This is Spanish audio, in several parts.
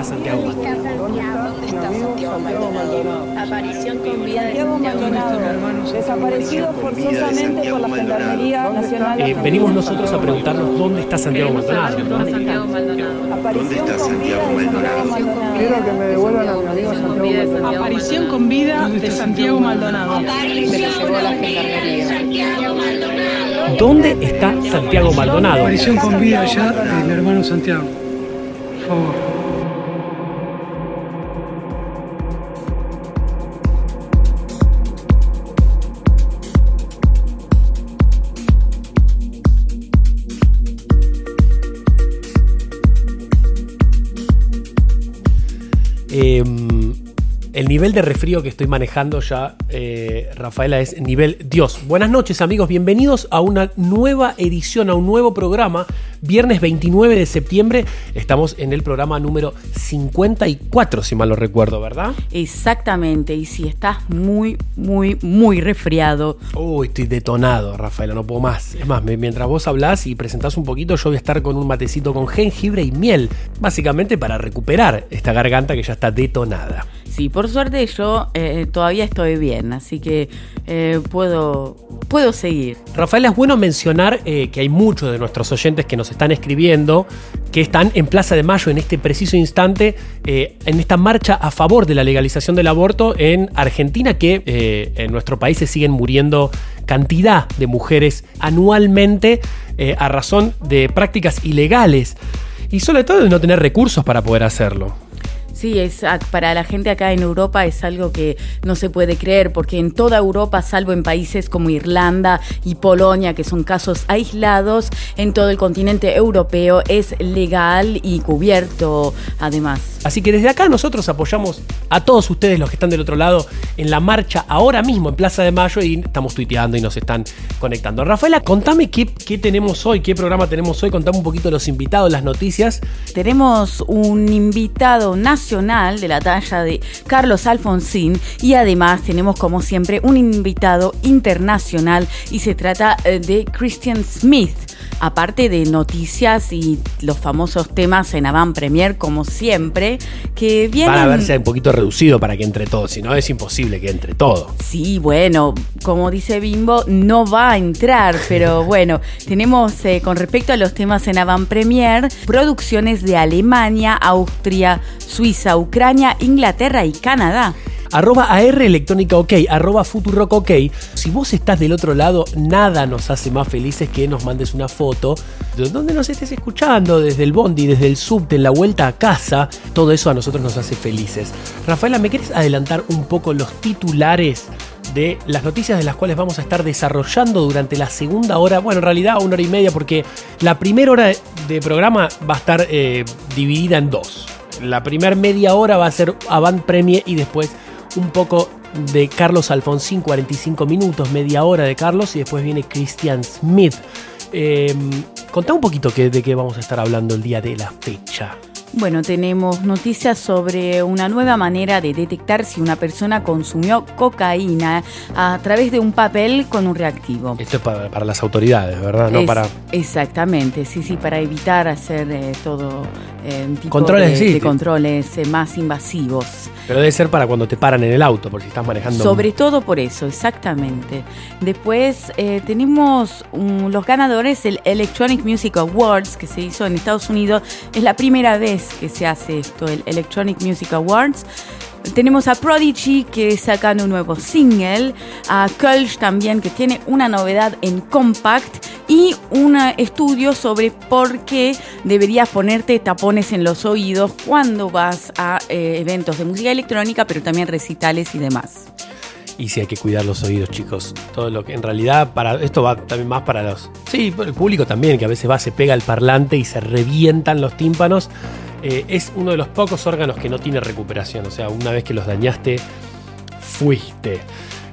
¿Dónde está Santiago Maldonado? ¿Dónde está Santiago Maldonado? Aparición con vida de Santiago Maldonado, desaparecido forzosamente por la Gendarmería Nacional. Eh, venimos nosotros a preguntarnos dónde está Santiago Maldonado. Santiago Maldonado. Aparición con vida de Santiago Maldonado. Quiero que me devuelvan a mi amigo Santiago Maldonado. Aparición con vida de Santiago Maldonado. Me lo llevó la Gendarmería. ¿Dónde está Santiago Maldonado? Aparición con vida ya de mi hermano Santiago. Por favor. Nivel de resfrío que estoy manejando ya, eh, Rafaela, es nivel Dios. Buenas noches amigos, bienvenidos a una nueva edición, a un nuevo programa. Viernes 29 de septiembre estamos en el programa número 54, si mal lo recuerdo, ¿verdad? Exactamente, y si estás muy, muy, muy resfriado. Uy, estoy detonado, Rafaela, no puedo más. Es más, mientras vos hablás y presentás un poquito, yo voy a estar con un matecito con jengibre y miel, básicamente para recuperar esta garganta que ya está detonada. Sí, por suerte yo eh, todavía estoy bien, así que eh, puedo, puedo seguir. Rafaela, es bueno mencionar eh, que hay muchos de nuestros oyentes que nos están escribiendo que están en Plaza de Mayo en este preciso instante, en esta marcha a favor de la legalización del aborto en Argentina, que en nuestro país se siguen muriendo cantidad de mujeres anualmente a razón de prácticas ilegales y sobre todo de no tener recursos para poder hacerlo. Sí, es, ac- para la gente acá en Europa es algo que no se puede creer, porque en toda Europa, salvo en países como Irlanda y Polonia, que son casos aislados, en todo el continente europeo es legal y cubierto además. Así que desde acá nosotros apoyamos a todos ustedes los que están del otro lado en la marcha ahora mismo en Plaza de Mayo y estamos tuiteando y nos están conectando. Rafaela, contame qué, qué tenemos hoy, qué programa tenemos hoy, contame un poquito los invitados, las noticias. Tenemos un invitado nacional de la talla de Carlos Alfonsín y además tenemos como siempre un invitado internacional y se trata eh, de Christian Smith. Aparte de noticias y los famosos temas en Avant Premier, como siempre, que vienen... Para verse un poquito reducido para que entre todo, si no es imposible que entre todo. Sí, bueno, como dice Bimbo, no va a entrar, pero bueno, tenemos eh, con respecto a los temas en Avant Premier, producciones de Alemania, Austria, Suiza, Ucrania, Inglaterra y Canadá. Arroba AR OK, arroba Futurock OK. Si vos estás del otro lado, nada nos hace más felices que nos mandes una foto de donde nos estés escuchando, desde el bondi, desde el subte, en la vuelta a casa. Todo eso a nosotros nos hace felices. Rafaela, ¿me querés adelantar un poco los titulares de las noticias de las cuales vamos a estar desarrollando durante la segunda hora? Bueno, en realidad una hora y media, porque la primera hora de programa va a estar eh, dividida en dos. La primera media hora va a ser Avant Premier y después un poco de Carlos Alfonsín, 45 minutos, media hora de Carlos, y después viene Christian Smith. Eh, contá un poquito de qué vamos a estar hablando el día de la fecha. Bueno, tenemos noticias sobre una nueva manera de detectar si una persona consumió cocaína a través de un papel con un reactivo. Esto es para, para las autoridades, ¿verdad? No Es- para. Exactamente, sí, sí, para evitar hacer eh, todo eh, tipo Controles, de, sí. de controles eh, más invasivos. Pero debe ser para cuando te paran en el auto, por si estás manejando. Sobre todo por eso, exactamente. Después tenemos um, los ganadores del Electronic Music Awards que se hizo en Estados Unidos. Es la primera vez que se hace esto, el Electronic Music Awards. Tenemos a Prodigy que sacan un nuevo single, a Kölsch también que tiene una novedad en Compact y un estudio sobre por qué deberías ponerte tapones en los oídos cuando vas a eh, eventos de música electrónica, pero también recitales y demás. Y sí hay que cuidar los oídos, chicos. Todo lo que en realidad para esto va también más para los sí, el público también que a veces va se pega el parlante y se revientan los tímpanos. Eh, es uno de los pocos órganos que no tiene recuperación. O sea, una vez que los dañaste, fuiste.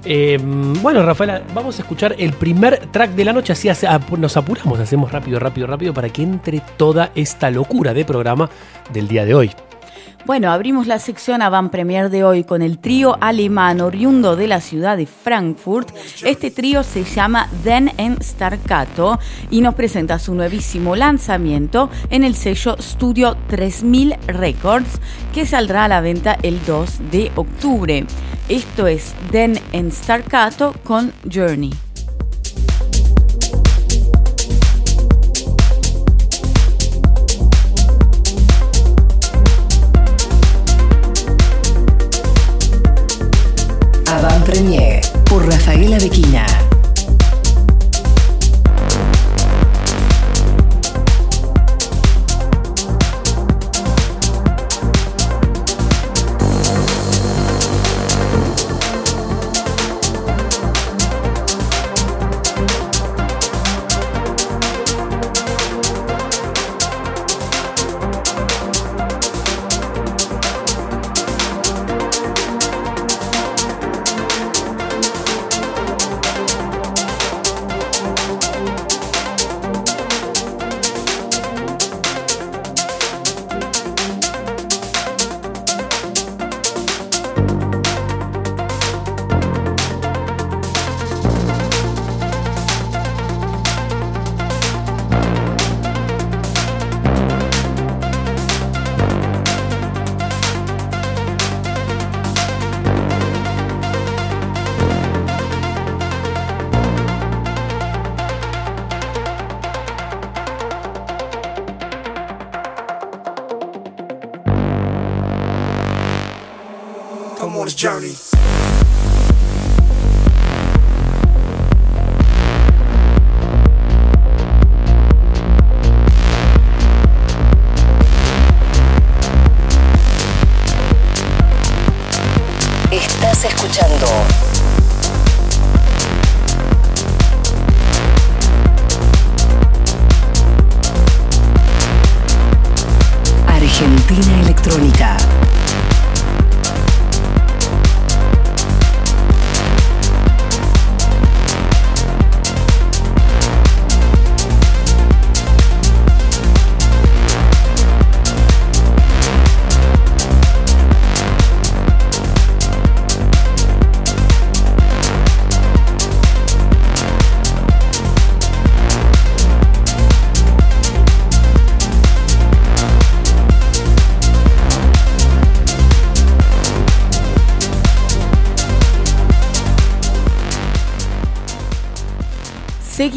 Eh, bueno, Rafaela, vamos a escuchar el primer track de la noche. Así nos apuramos, hacemos rápido, rápido, rápido para que entre toda esta locura de programa del día de hoy. Bueno, abrimos la sección Avant Premier de hoy con el trío alemán oriundo de la ciudad de Frankfurt. Este trío se llama Den en Starcato y nos presenta su nuevísimo lanzamiento en el sello Studio 3000 Records que saldrá a la venta el 2 de octubre. Esto es Den en con Journey. Premier por Rafaela Bequina.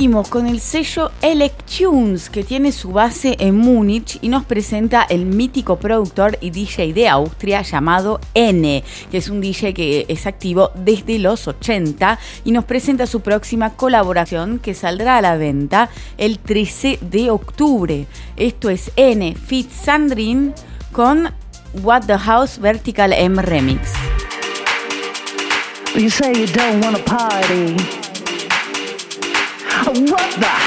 Seguimos con el sello Electunes, que tiene su base en Múnich y nos presenta el mítico productor y DJ de Austria llamado N, que es un DJ que es activo desde los 80 y nos presenta su próxima colaboración que saldrá a la venta el 13 de octubre. Esto es N Fit Sandrin con What the House Vertical M Remix. What the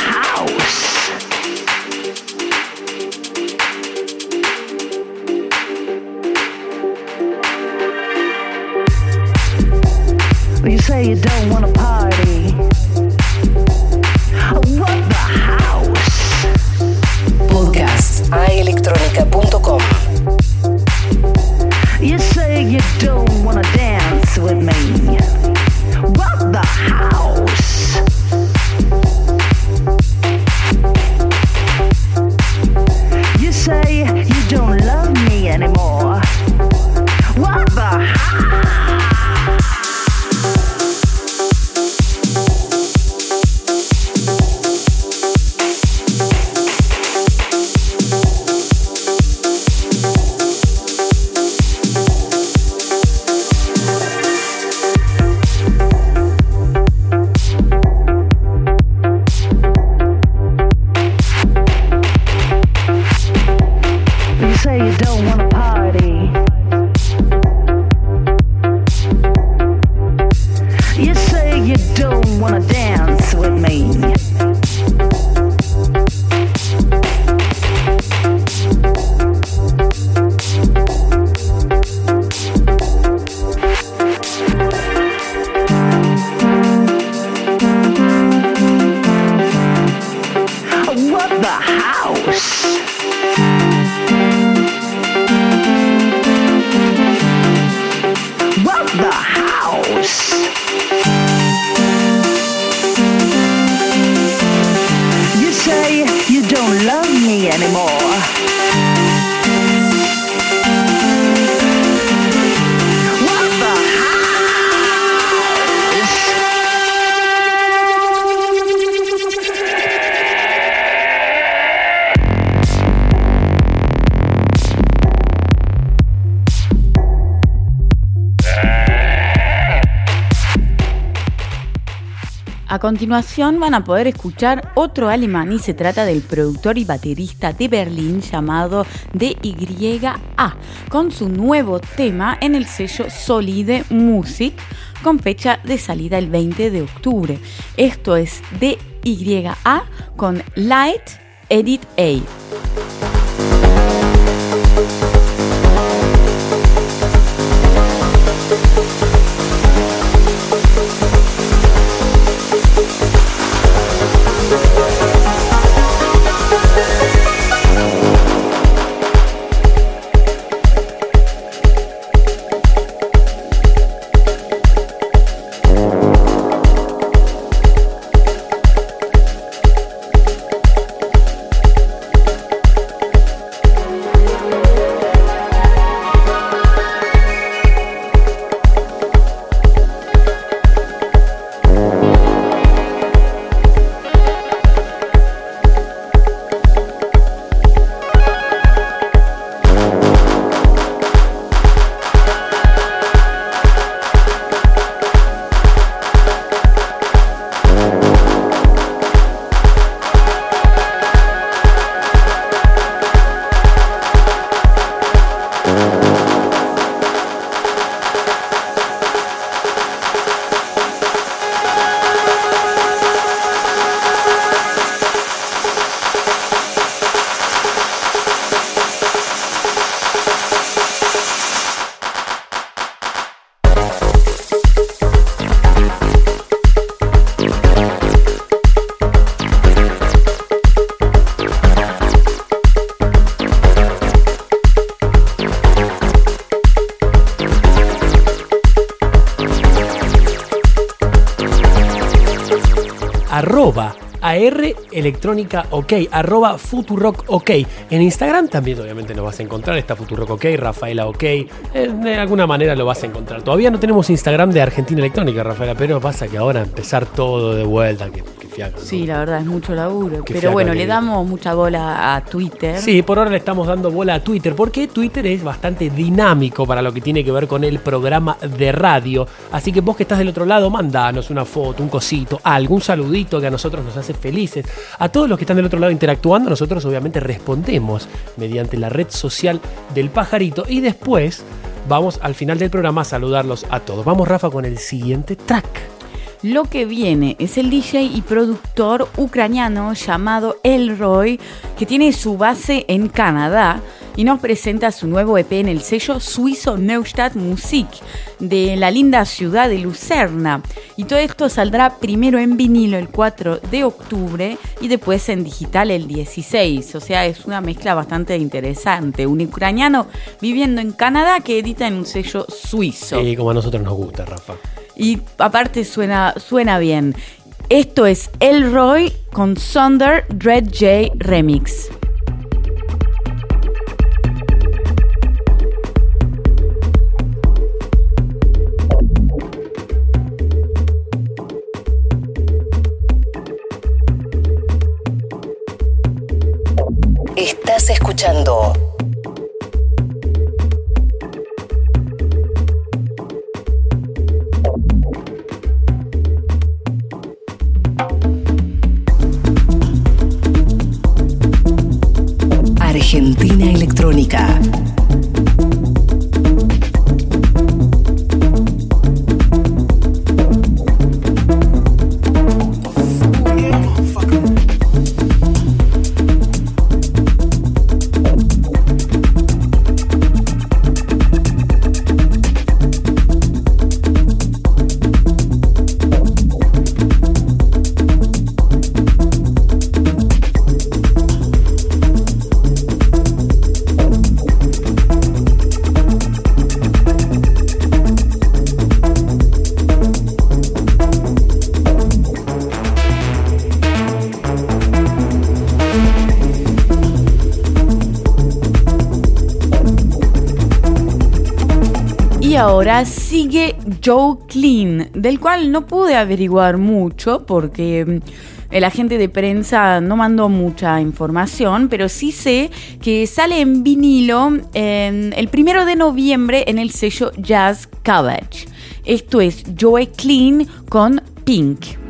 are high. Continuación van a poder escuchar otro alemán y se trata del productor y baterista de Berlín llamado DYA con su nuevo tema en el sello Solide Music con fecha de salida el 20 de octubre. Esto es DYA con Light Edit A. Electrónica OK, arroba Futurock OK. En Instagram también obviamente nos vas a encontrar, está Futurock OK, Rafaela OK, eh, de alguna manera lo vas a encontrar. Todavía no tenemos Instagram de Argentina Electrónica, Rafaela, pero pasa que ahora empezar todo de vuelta, Sí, la verdad es mucho laburo. Qué Pero bueno, que- le damos mucha bola a Twitter. Sí, por ahora le estamos dando bola a Twitter, porque Twitter es bastante dinámico para lo que tiene que ver con el programa de radio. Así que vos que estás del otro lado, mandanos una foto, un cosito, algún saludito que a nosotros nos hace felices. A todos los que están del otro lado interactuando, nosotros obviamente respondemos mediante la red social del pajarito y después vamos al final del programa a saludarlos a todos. Vamos, Rafa, con el siguiente track. Lo que viene es el DJ y productor ucraniano llamado Elroy, que tiene su base en Canadá y nos presenta su nuevo EP en el sello suizo Neustadt Musik de la linda ciudad de Lucerna. Y todo esto saldrá primero en vinilo el 4 de octubre y después en digital el 16. O sea, es una mezcla bastante interesante. Un ucraniano viviendo en Canadá que edita en un sello suizo. Y como a nosotros nos gusta, Rafa. Y aparte suena, suena bien. Esto es Elroy con Sonder Dread J Remix. Estás escuchando Joe Clean, del cual no pude averiguar mucho porque mm, el agente de prensa no mandó mucha información, pero sí sé que sale en vinilo en el primero de noviembre en el sello Jazz Cabbage. Esto es Joe Clean con Pink.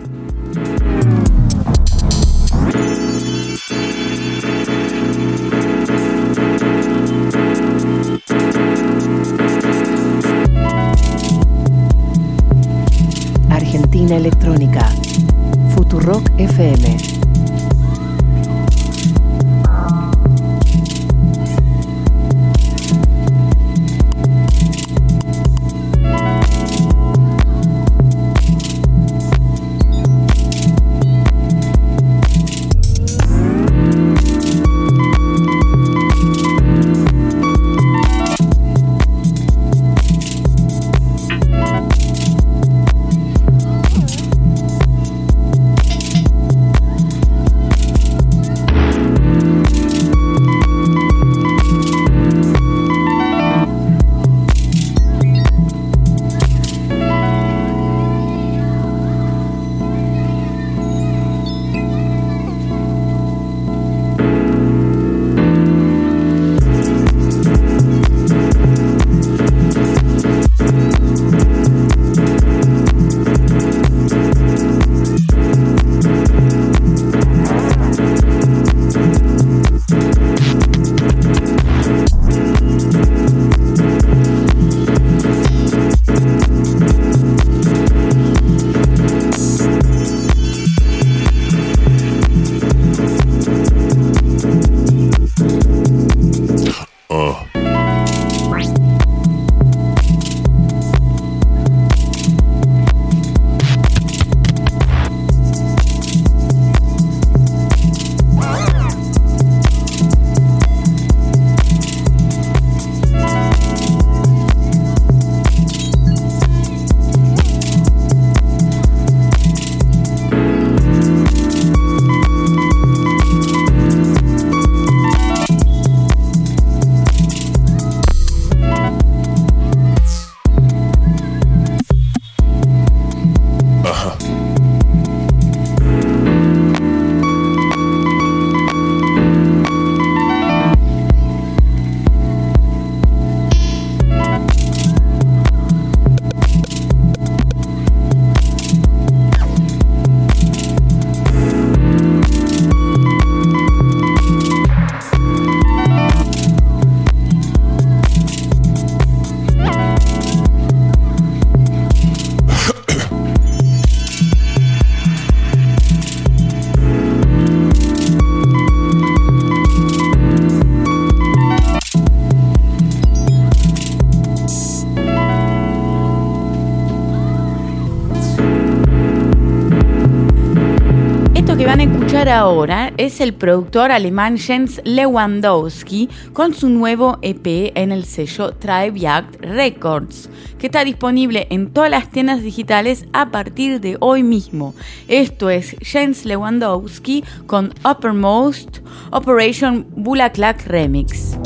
Ahora es el productor alemán Jens Lewandowski con su nuevo EP en el sello Tribe Records, que está disponible en todas las tiendas digitales a partir de hoy mismo. Esto es Jens Lewandowski con Uppermost Operation Bulaklak Remix.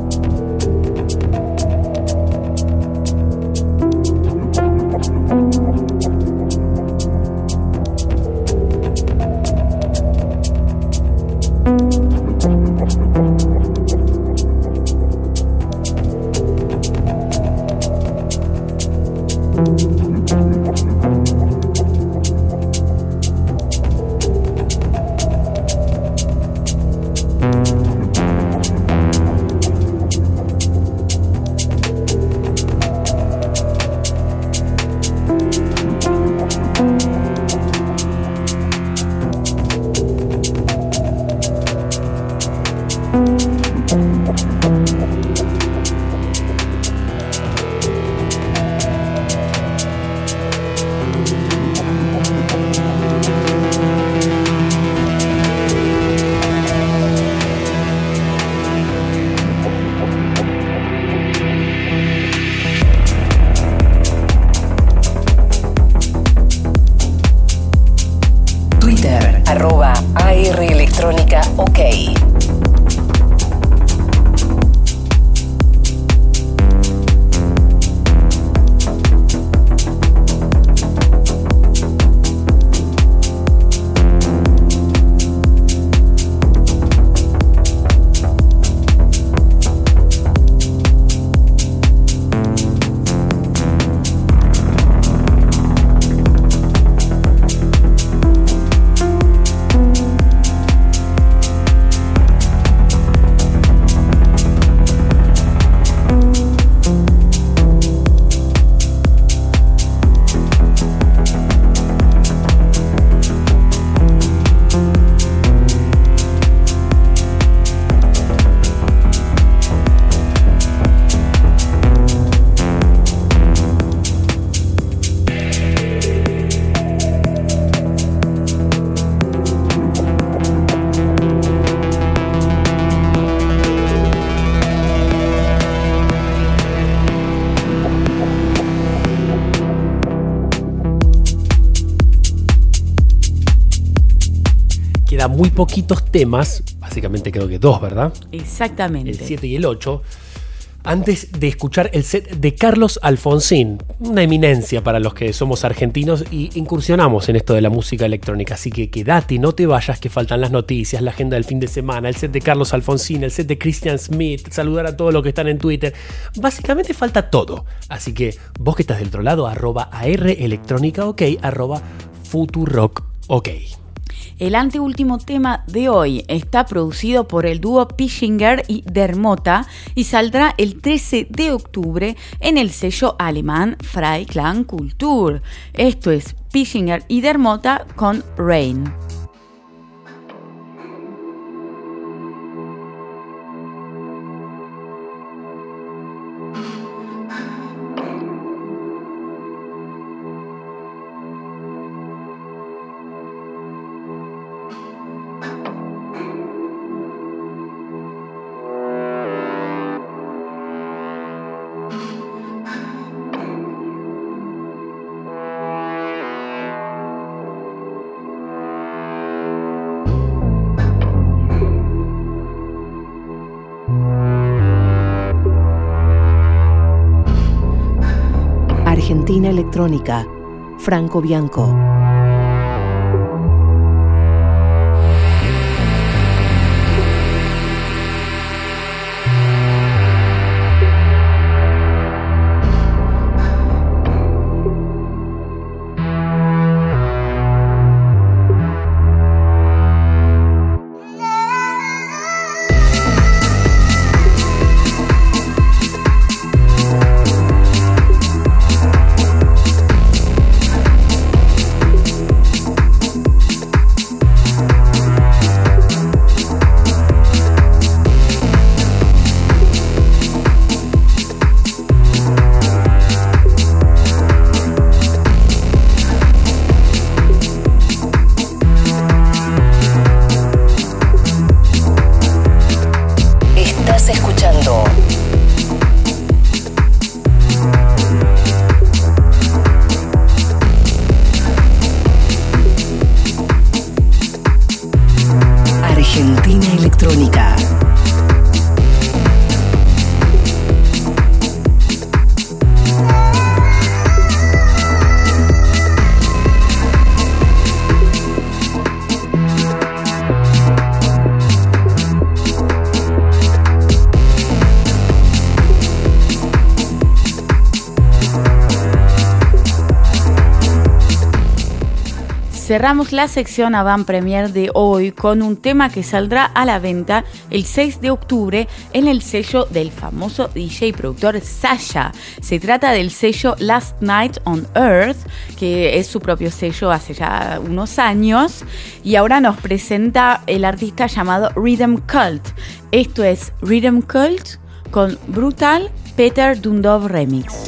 Muy poquitos temas, básicamente creo que dos, ¿verdad? Exactamente. El 7 y el 8. Antes de escuchar el set de Carlos Alfonsín, una eminencia para los que somos argentinos y incursionamos en esto de la música electrónica. Así que quédate, no te vayas, que faltan las noticias, la agenda del fin de semana, el set de Carlos Alfonsín, el set de Christian Smith, saludar a todos los que están en Twitter. Básicamente falta todo. Así que vos que estás del otro lado, arroba AR electrónica ok, arroba Futurock ok. El anteúltimo tema de hoy está producido por el dúo Pischinger y Dermota y saldrá el 13 de octubre en el sello alemán Freiklang Kultur. Esto es Pischinger y Dermota con Rain. Franco Bianco. Cerramos la sección Avant Premier de hoy con un tema que saldrá a la venta el 6 de octubre en el sello del famoso DJ y productor Sasha. Se trata del sello Last Night on Earth, que es su propio sello hace ya unos años, y ahora nos presenta el artista llamado Rhythm Cult. Esto es Rhythm Cult con Brutal Peter Dundov Remix.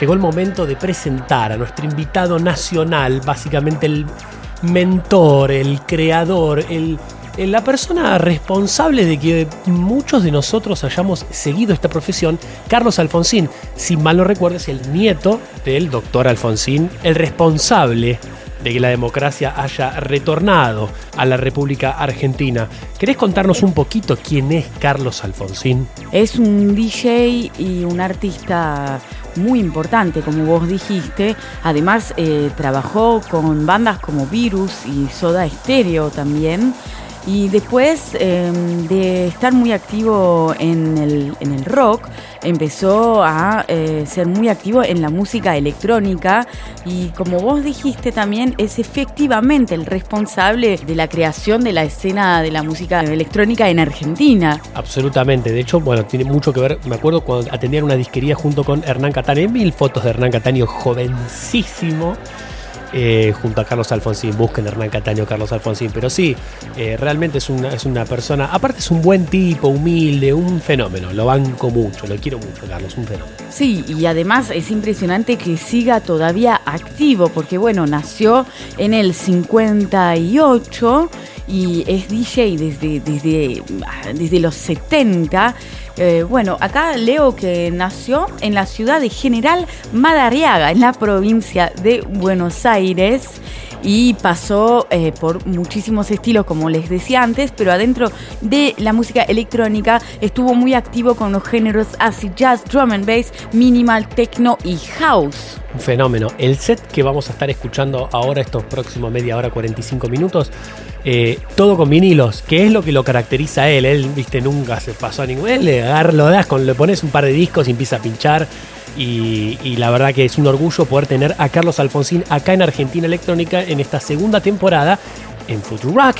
Llegó el momento de presentar a nuestro invitado nacional, básicamente el mentor, el creador, el, la persona responsable de que muchos de nosotros hayamos seguido esta profesión, Carlos Alfonsín. Si mal no recuerdo, es el nieto del doctor Alfonsín, el responsable de que la democracia haya retornado a la República Argentina. ¿Querés contarnos un poquito quién es Carlos Alfonsín? Es un DJ y un artista muy importante, como vos dijiste. Además, eh, trabajó con bandas como Virus y Soda Stereo también. Y después eh, de estar muy activo en el, en el rock, empezó a eh, ser muy activo en la música electrónica y como vos dijiste también es efectivamente el responsable de la creación de la escena de la música electrónica en Argentina. Absolutamente. De hecho, bueno, tiene mucho que ver. Me acuerdo cuando atendían una disquería junto con Hernán Cataño. Hay mil fotos de Hernán Cataño jovencísimo. Eh, junto a Carlos Alfonsín, busquen Hernán Cataño, Carlos Alfonsín, pero sí, eh, realmente es una, es una persona, aparte es un buen tipo, humilde, un fenómeno, lo banco mucho, lo quiero mucho, Carlos, un fenómeno. Sí, y además es impresionante que siga todavía activo, porque bueno, nació en el 58 y es DJ desde, desde, desde los 70. Eh, bueno, acá leo que nació en la ciudad de General Madariaga, en la provincia de Buenos Aires. Y pasó eh, por muchísimos estilos, como les decía antes, pero adentro de la música electrónica estuvo muy activo con los géneros acid jazz, drum and bass, minimal, techno y house. Un fenómeno. El set que vamos a estar escuchando ahora, estos próximos media hora, 45 minutos, eh, todo con vinilos, que es lo que lo caracteriza a él. Él, viste, nunca se pasó a ningún. Él le, agar- lo das con, le pones un par de discos y empieza a pinchar. Y, y la verdad que es un orgullo poder tener a Carlos Alfonsín acá en Argentina Electrónica en esta segunda temporada en Futurock.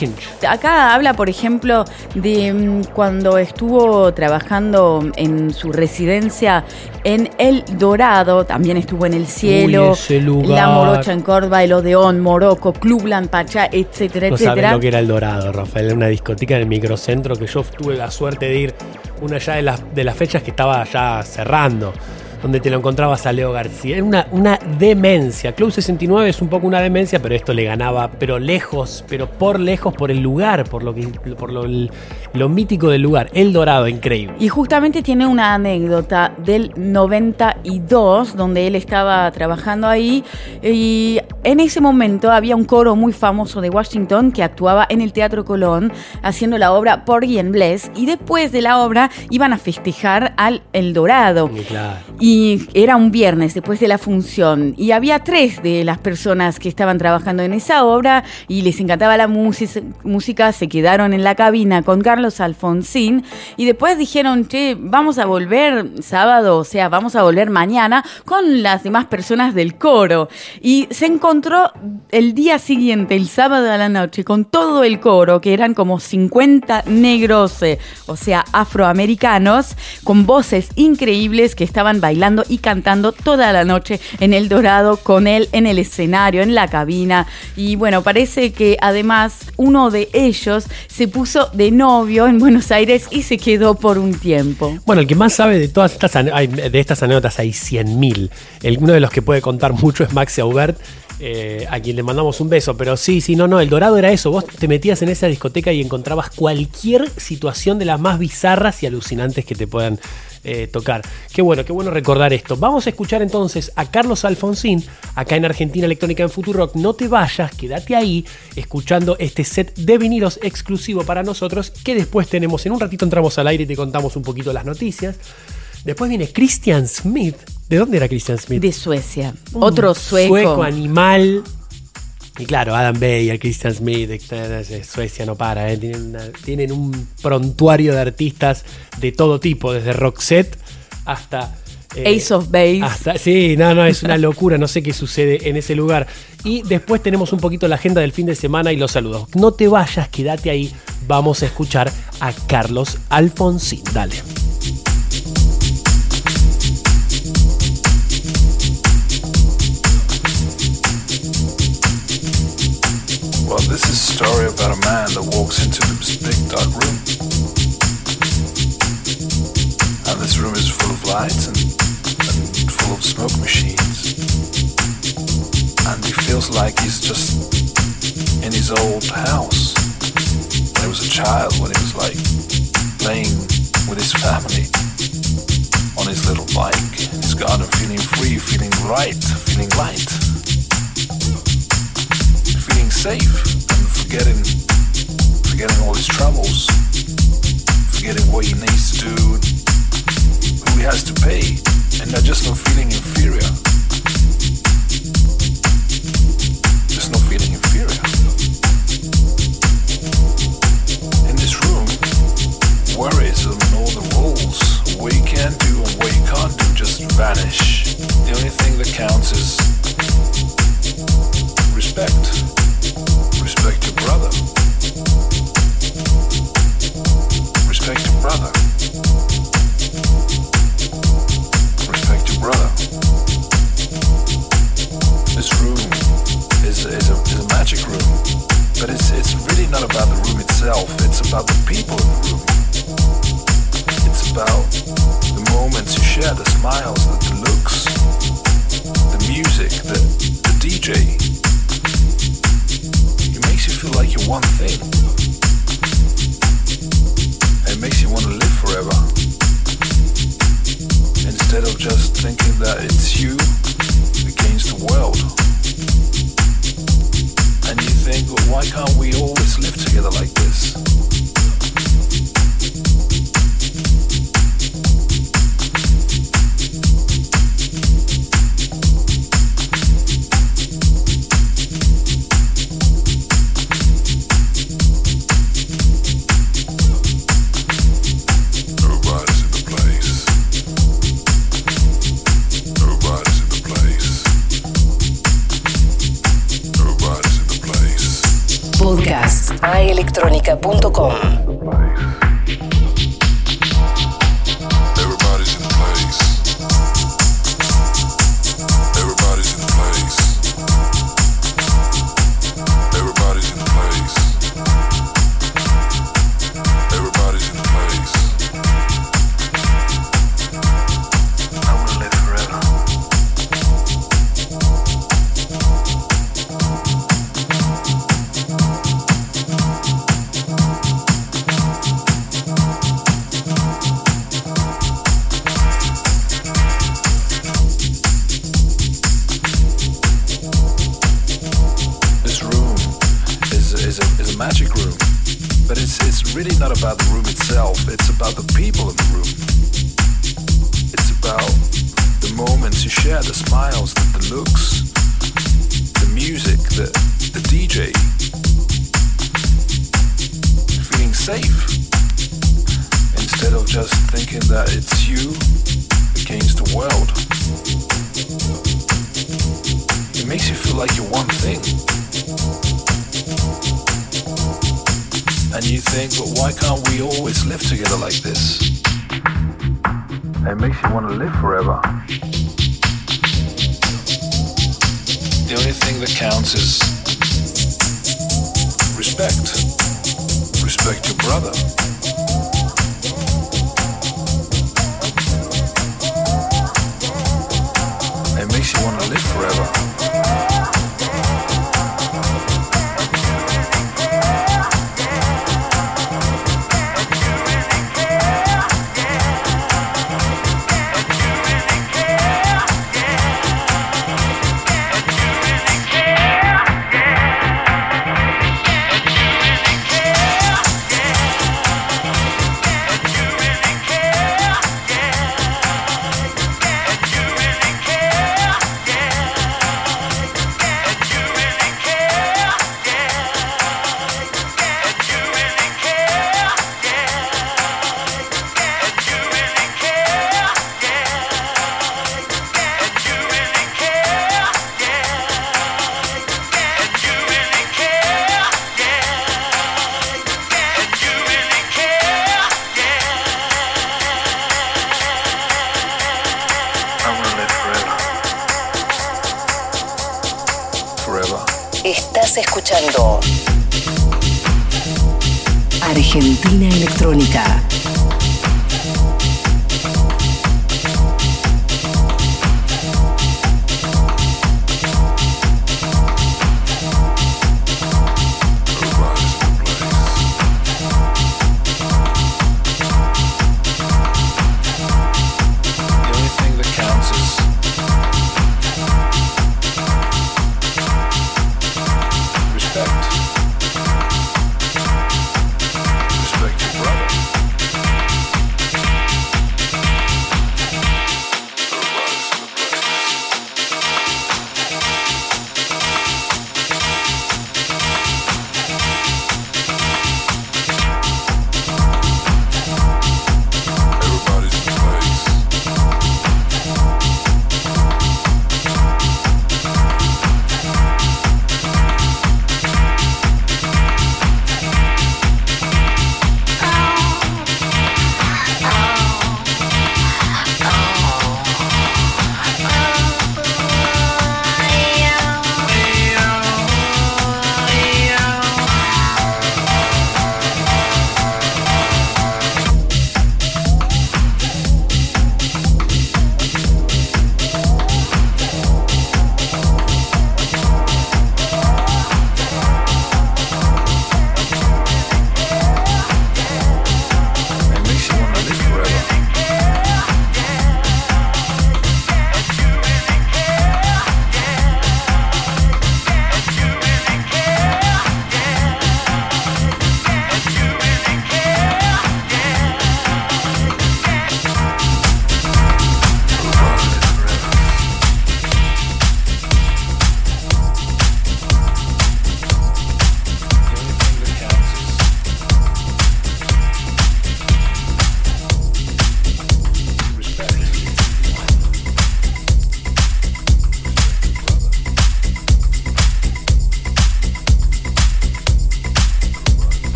Acá habla, por ejemplo, de mm, cuando estuvo trabajando en su residencia en El Dorado, también estuvo en El Cielo, ese lugar. La Morocha en Córdoba, El Odeón, Morocco, Clubland, Pachá, etcétera, No sabes etcétera. lo que era el Dorado, Rafael, una discoteca en el microcentro que yo tuve la suerte de ir una ya de las, de las fechas que estaba ya cerrando, donde te lo encontrabas a Leo García. Era una, una demencia. Club 69 es un poco una demencia, pero esto le ganaba, pero lejos, pero por lejos, por el lugar, por lo, que, por lo, lo mítico del lugar. El Dorado, increíble. Y justamente tiene una anécdota del 92, donde él estaba trabajando ahí, y en ese momento había un coro muy famoso de Washington que actuaba en el Teatro Colón haciendo la obra Porgy and Bless, y después de la obra iban a festejar al El Dorado. Y claro. Y era un viernes después de la función. Y había tres de las personas que estaban trabajando en esa obra y les encantaba la música, se quedaron en la cabina con Carlos Alfonsín. Y después dijeron, che, vamos a volver sábado, o sea, vamos a volver mañana con las demás personas del coro. Y se encontró el día siguiente, el sábado a la noche, con todo el coro, que eran como 50 negros, eh, o sea, afroamericanos, con voces increíbles que estaban bailando y cantando toda la noche en El Dorado, con él en el escenario, en la cabina. Y bueno, parece que además uno de ellos se puso de novio en Buenos Aires y se quedó por un tiempo. Bueno, el que más sabe de todas estas, de estas anécdotas hay 100.000. El- Uno de los que puede contar mucho es Maxi Aubert, eh, a quien le mandamos un beso. Pero sí, sí, no, no, el Dorado era eso. Vos te metías en esa discoteca y encontrabas cualquier situación de las más bizarras y alucinantes que te puedan eh, tocar. Qué bueno, qué bueno recordar esto. Vamos a escuchar entonces a Carlos Alfonsín, acá en Argentina Electrónica en Futurock. No te vayas, quédate ahí escuchando este set de vinilos exclusivo para nosotros que después tenemos. En un ratito entramos al aire y te contamos un poquito las noticias. Después viene Christian Smith. ¿De dónde era Christian Smith? De Suecia. Un Otro sueco. Sueco animal. Y claro, Adam Beyer, Christian Smith, Suecia no para, eh, tienen, una- tienen un prontuario de artistas de todo tipo, desde Roxette hasta... eh, Ace of Base. hasta- sí, no, no, es una locura, no sé qué sucede en ese lugar. Y después tenemos un poquito la agenda del fin de semana y los saludos. No te vayas, quédate ahí, vamos a escuchar a Carlos Alfonsín. Dale. story about a man that walks into this big dark room. And this room is full of lights and, and full of smoke machines. And he feels like he's just in his old house. When he was a child, when he was like playing with his family on his little bike in his garden, feeling free, feeling right, feeling light, feeling safe forgetting, forgetting all his troubles, forgetting what he needs to do, who he has to pay, and not just not feeling inferior.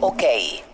OK. Estás escuchando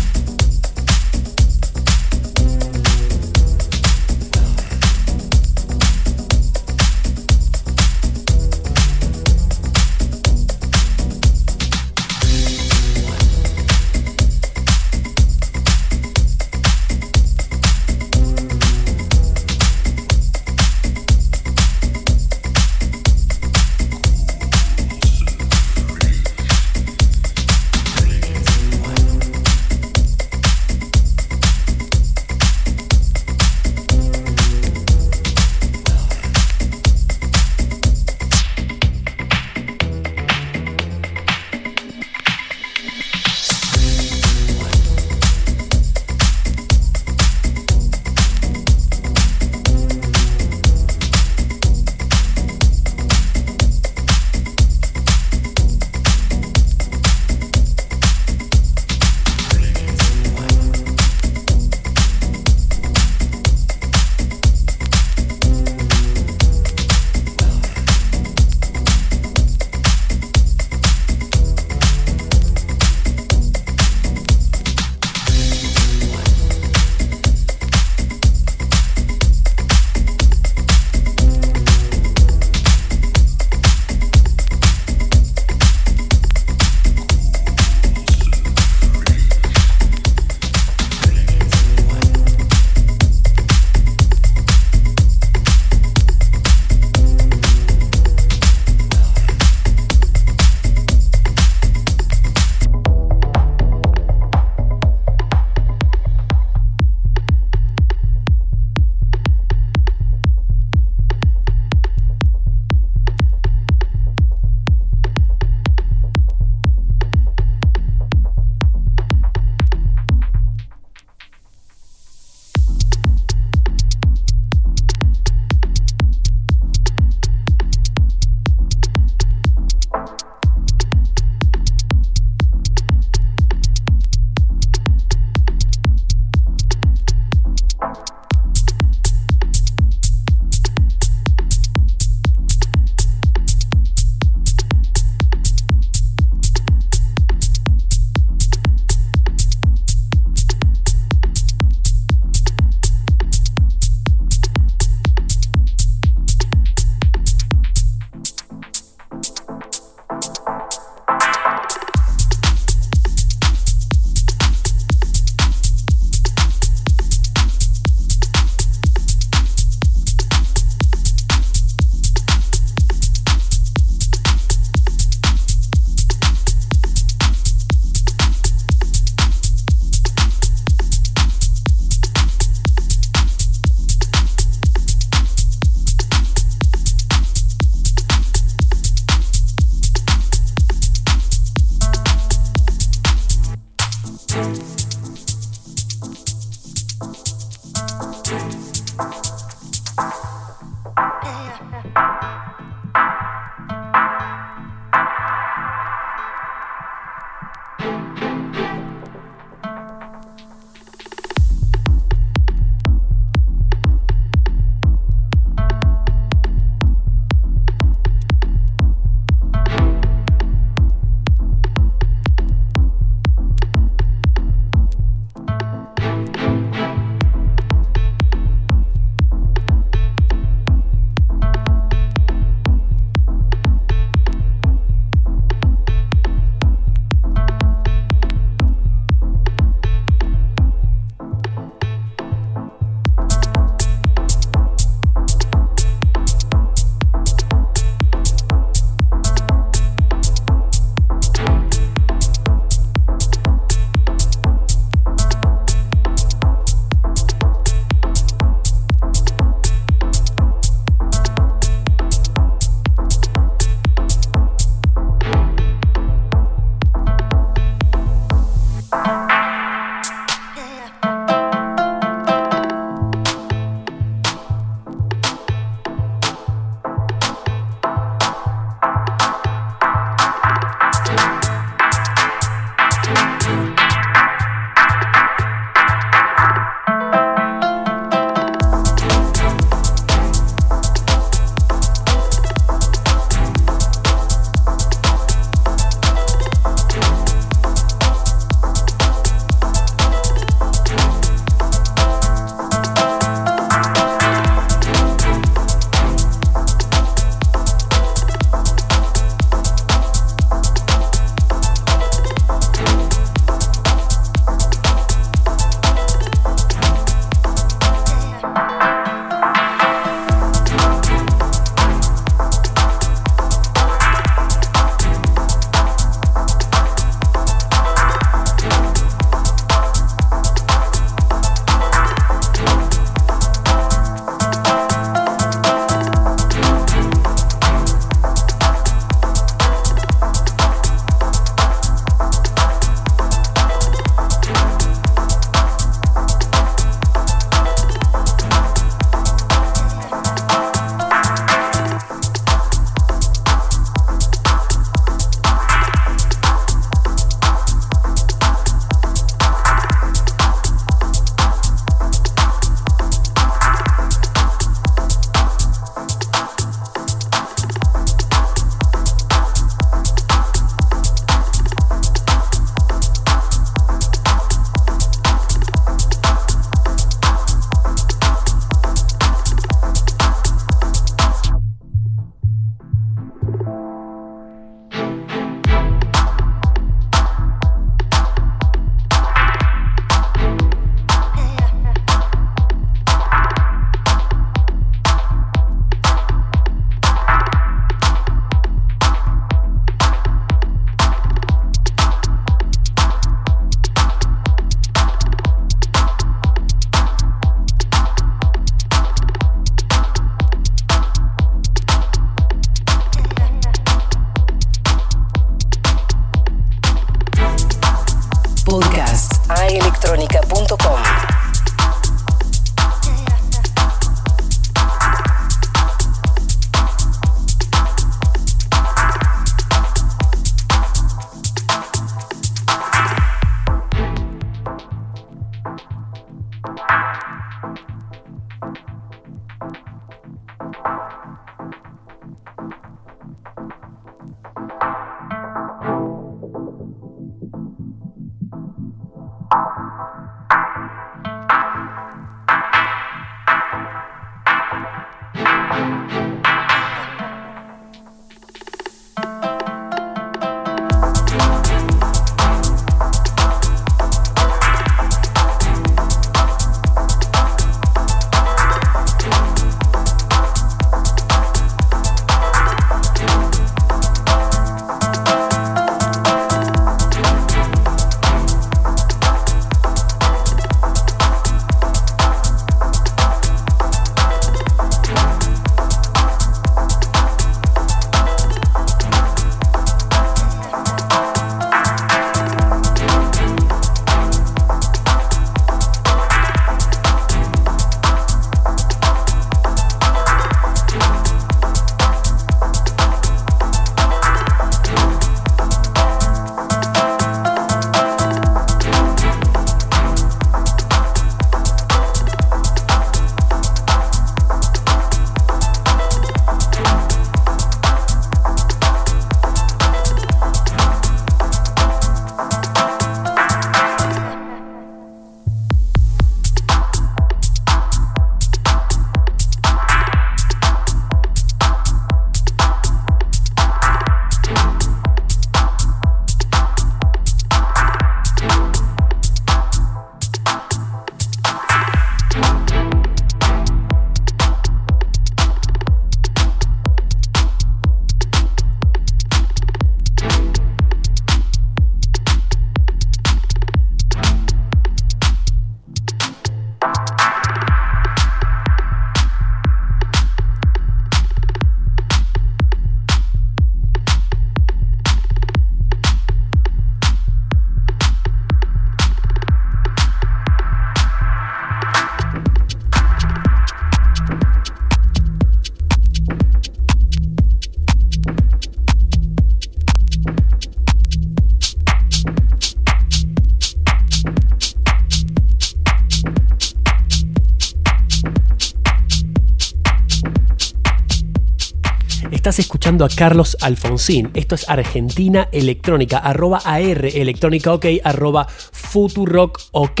a Carlos Alfonsín. Esto es Argentina Electrónica, arroba AR Electrónica OK, arroba Futurock OK.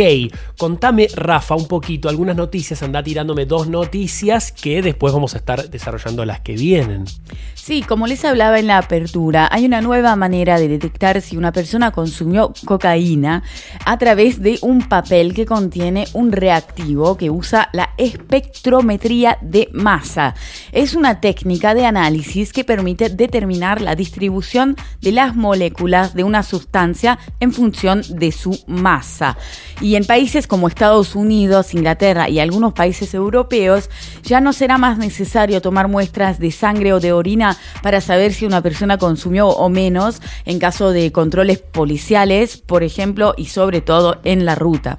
Contame, Rafa, un poquito, algunas noticias. Anda tirándome dos noticias que después vamos a estar desarrollando las que vienen. Sí, como les hablaba en la apertura, hay una nueva manera de detectar si una persona consumió cocaína a través de un papel que contiene un reactivo que usa la espectrometría de masa. Es una técnica de análisis que permite determinar la distribución de las moléculas de una sustancia en función de su masa. Y en países como Estados Unidos, Inglaterra y algunos países europeos, ya no será más necesario tomar muestras de sangre o de orina para saber si una persona consumió o menos en caso de controles policiales, por ejemplo, y sobre todo en la ruta.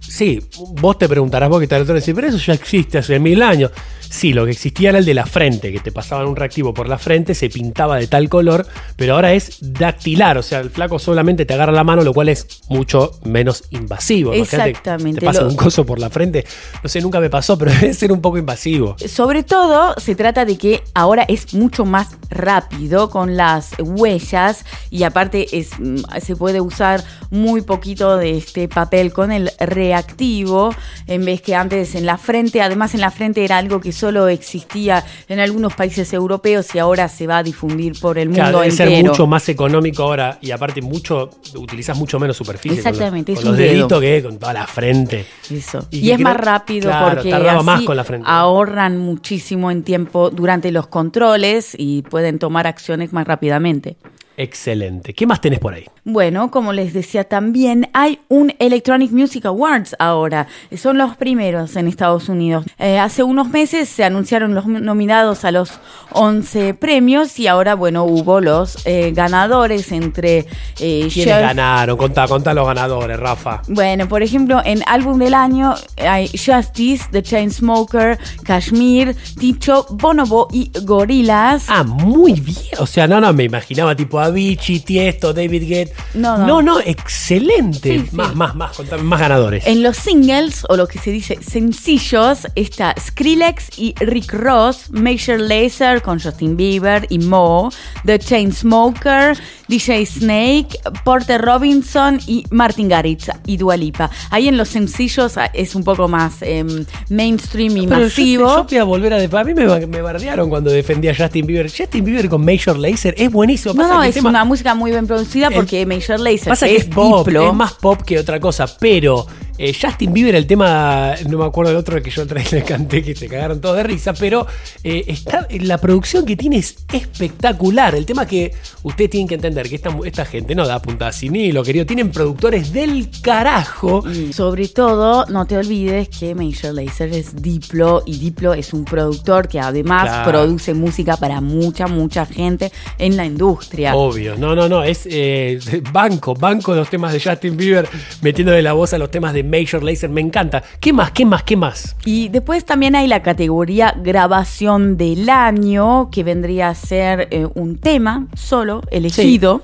Sí, vos te preguntarás, vos que tal decir, pero eso ya existe hace mil años. Sí, lo que existía era el de la frente, que te pasaban un reactivo por la frente, se pintaba de tal color, pero ahora es dactilar, o sea, el flaco solamente te agarra la mano, lo cual es mucho menos invasivo. Imagínate, Exactamente. Te pasa Lo- un coso por la frente, no sé, nunca me pasó, pero debe ser un poco invasivo. Sobre todo se trata de que ahora es mucho más rápido con las huellas y aparte es, mm, se puede usar muy poquito de este papel con el reactivo en vez que antes en la frente. Además en la frente era algo que solo existía en algunos países europeos y ahora se va a difundir por el mundo Claro, debe ser mucho más económico ahora y aparte mucho utilizas mucho menos superficie. con los- Exactamente, con es los, un dedo. deditos que con toda la frente. Eso. Y es creo- más rápido claro, porque tardaba así más con la frente. ahorran muchísimo en tiempo durante los controles y pueden tomar acciones más rápidamente. Excelente. ¿Qué más tenés por ahí? Bueno, como les decía también, hay un Electronic Music Awards ahora. Son los primeros en Estados Unidos. Eh, hace unos meses se anunciaron los nominados a los 11 premios y ahora, bueno, hubo los eh, ganadores entre... eh, ¿Quiénes Chef- ganaron? Contá, contá los ganadores, Rafa. Bueno, por ejemplo, en álbum del año hay Justice, The Chainsmoker, Kashmir, Ticho, Bonobo y Gorillaz. Ah, muy bien. O sea, no, no, me imaginaba tipo Avicii, Tiesto, David Guetta. No, no. no, no, excelente. Sí, sí. Más, más, más, contame, más ganadores. En los singles, o lo que se dice sencillos, está Skrillex y Rick Ross, Major Lazer con Justin Bieber y Mo, The Chainsmoker, DJ Snake, Porter Robinson y Martin Garrix y Dua Lipa. Ahí en los sencillos ah, es un poco más em, mainstream y Pero yo, masivo. yo voy a volver a... A mí me, me bardearon cuando defendía a Justin Bieber. Justin Bieber con Major Lazer es buenísimo. no, Pasa no, es tema- una música muy bien producida El- porque Major Lazer Pasa que es pop, Diplo. es más pop que otra cosa, pero eh, Justin Bieber, el tema, no me acuerdo del otro que yo vez le canté, que se cagaron todos de risa, pero eh, está, la producción que tiene es espectacular. El tema que ustedes tienen que entender, que esta, esta gente no da puntada sin hilo, querido, tienen productores del carajo. Y sobre todo, no te olvides que Major Lazer es Diplo y Diplo es un productor que además Claro. produce música para mucha, mucha gente en la industria. Obvio, no, no, no, es eh, banco, banco de los temas de Justin Bieber, metiéndole la voz a los temas de Major Lazer, me encanta. ¿Qué más, qué más, qué más? Y después también hay la categoría grabación del año, que vendría a ser eh, un tema solo, elegido sentido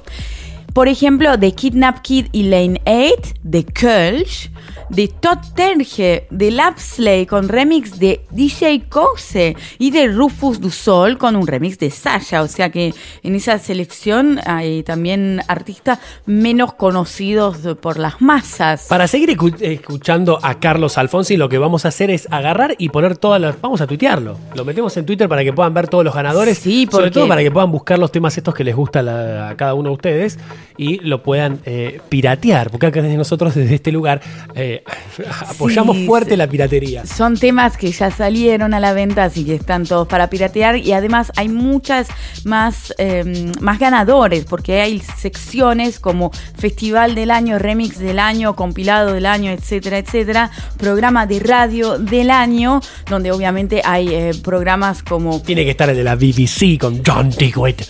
por ejemplo, de Kidnap Kid y Lane 8, de Kölsch, de Todd Terje, de Lapsley con remix de DJ Kose y de Rufus Du Sol con un remix de Sasha. O sea que en esa selección hay también artistas menos conocidos por las masas. Para seguir escu- escuchando a Carlos Alfonsi, lo que vamos a hacer es agarrar y poner todas las. Vamos a tuitearlo. Lo metemos en Twitter para que puedan ver todos los ganadores. Sí, Sobre porque- todo para que puedan buscar los temas estos que les gusta a la- a cada uno de ustedes y lo puedan eh, piratear. Porque acá desde nosotros, desde este lugar, eh, apoyamos Sí, fuerte la piratería. Son temas que ya salieron a la venta, así que están todos para piratear. Y además hay muchas más, eh, más ganadores, porque hay secciones como Festival del Año, Remix del Año, Compilado del Año, etcétera, etcétera. Programa de radio del año, donde obviamente hay eh, programas como Tiene que estar el de la BBC con John Digweed.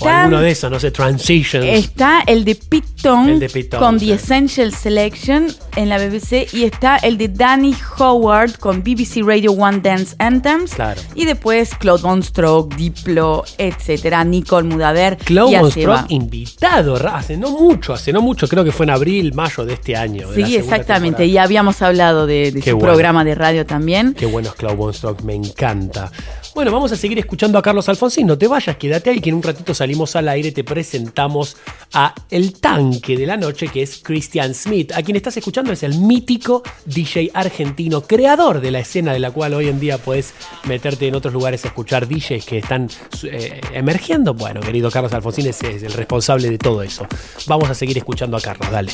O alguno de esos, no sé, Transitions. Está el de Pete Tong, El de Pete Tong, con sí. The Essential Selection en la BBC y está el de Danny Howard con BBC Radio One Dance Anthems Claro. y después Claude Von Stroke, Diplo, etcétera, Nicole Mudaver Claude Von. Stroke invitado, hace no mucho, hace no mucho, creo que fue en abril, mayo de este año. de Sí, exactamente. temporada. Y habíamos hablado de, su bueno. programa de radio también. Qué bueno es Claude Von Stroke, me encanta. Bueno, vamos a seguir escuchando a Carlos Alfonsín. No te vayas, quédate ahí que en un ratito salimos al aire. Te presentamos a el tanque de la noche que es Christian Smith. A quien estás escuchando es el mítico DJ argentino, creador de la escena de la cual hoy en día puedes meterte en otros lugares a escuchar DJs que están eh, emergiendo. Bueno, querido Carlos Alfonsín es, es el responsable de todo eso. Vamos a seguir escuchando a Carlos, dale.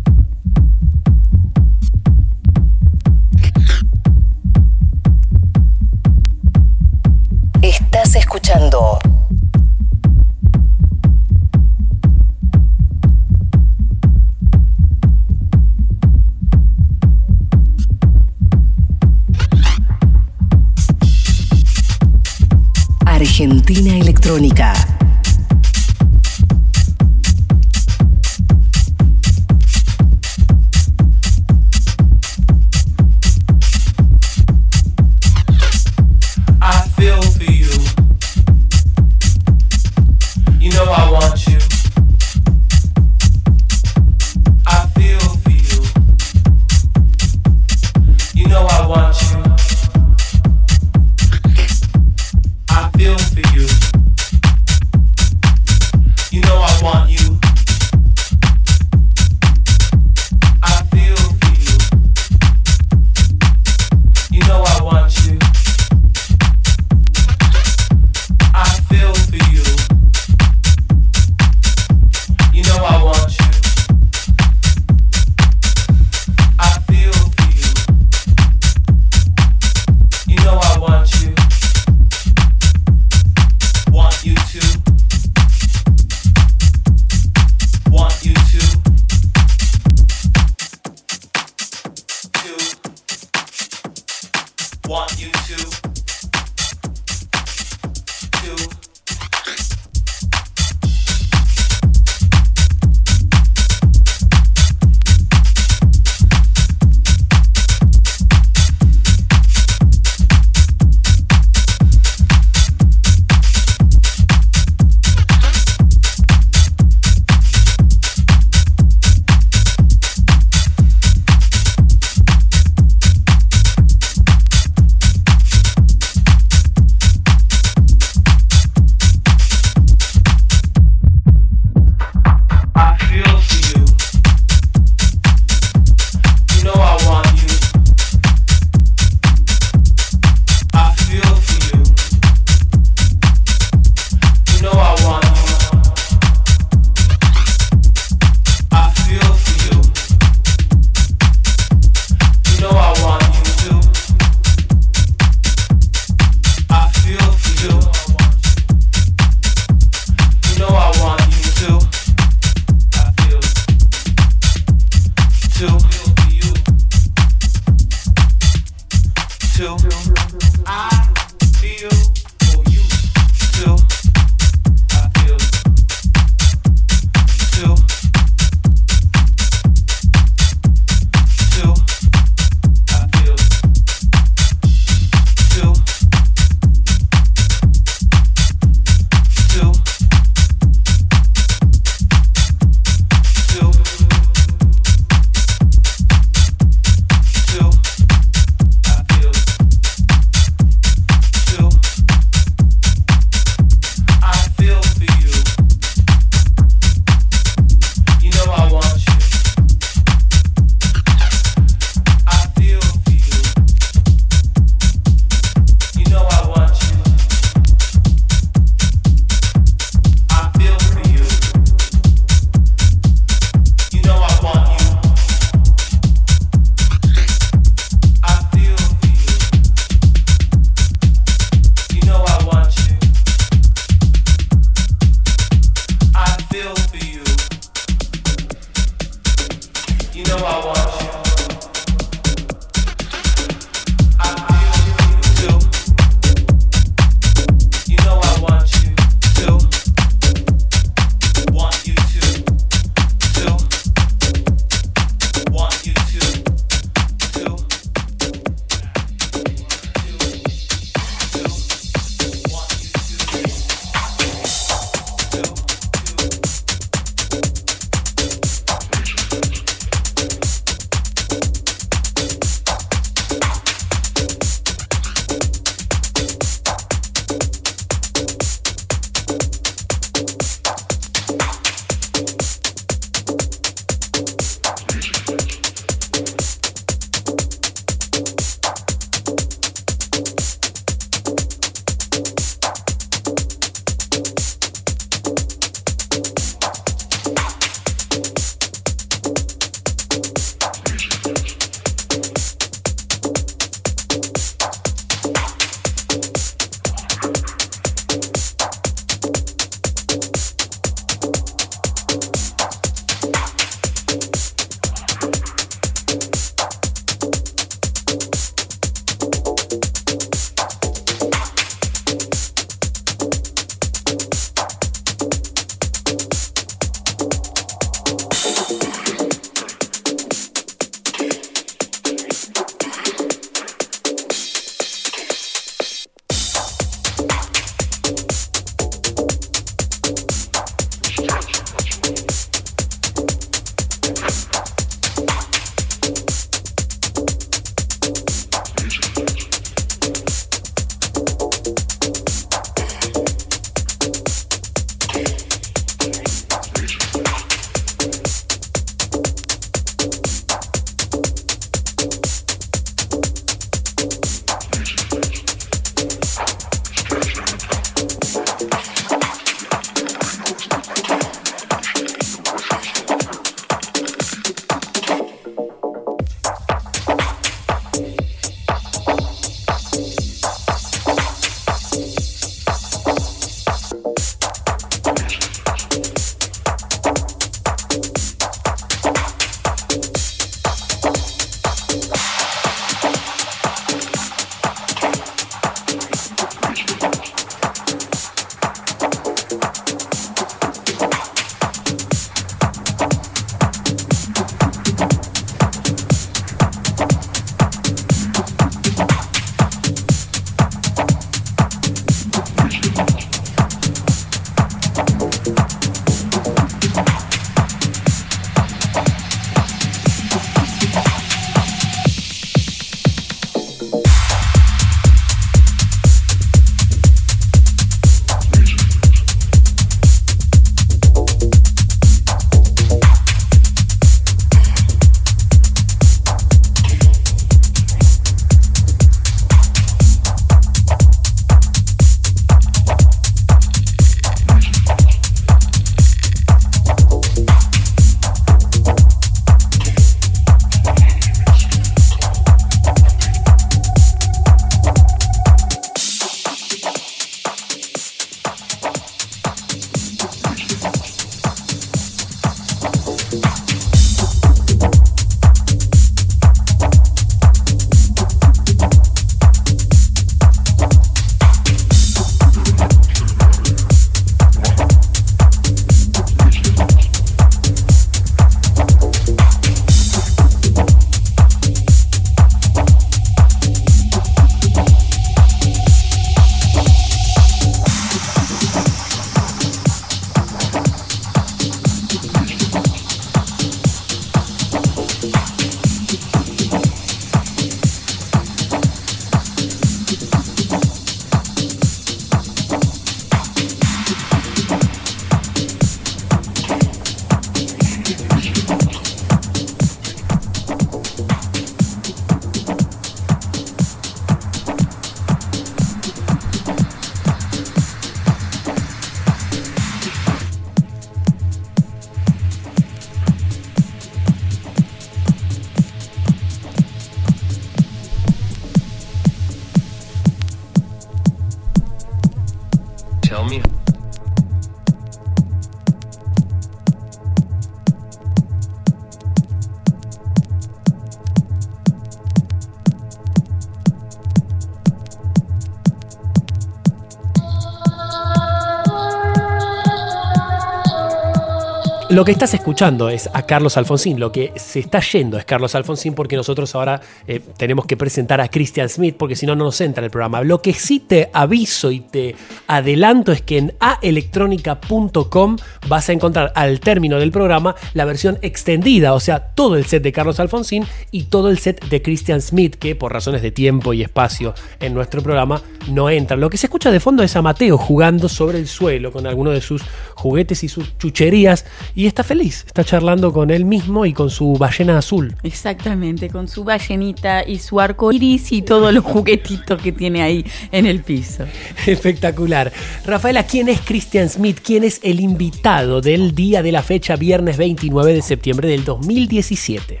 Lo que estás escuchando es a Carlos Alfonsín, lo que se está yendo es Carlos Alfonsín porque nosotros ahora eh, tenemos que presentar a Christian Smith porque si no, no nos entra el programa. Lo que sí te aviso y te adelanto es que en aelectronica.com vas a encontrar al término del programa la versión extendida, o sea, todo el set de Carlos Alfonsín y todo el set de Christian Smith que por razones de tiempo y espacio en nuestro programa no entra. Lo que se escucha de fondo es a Mateo jugando sobre el suelo con alguno de sus juguetes y sus chucherías y está feliz, está charlando con él mismo y con su ballena azul. Exactamente, con su ballenita y su arco iris y todos los juguetitos que tiene ahí en el piso. Espectacular. Rafaela, ¿quién es Christian Smith? ¿Quién es el invitado del día de la fecha, viernes 29 de septiembre del 2017?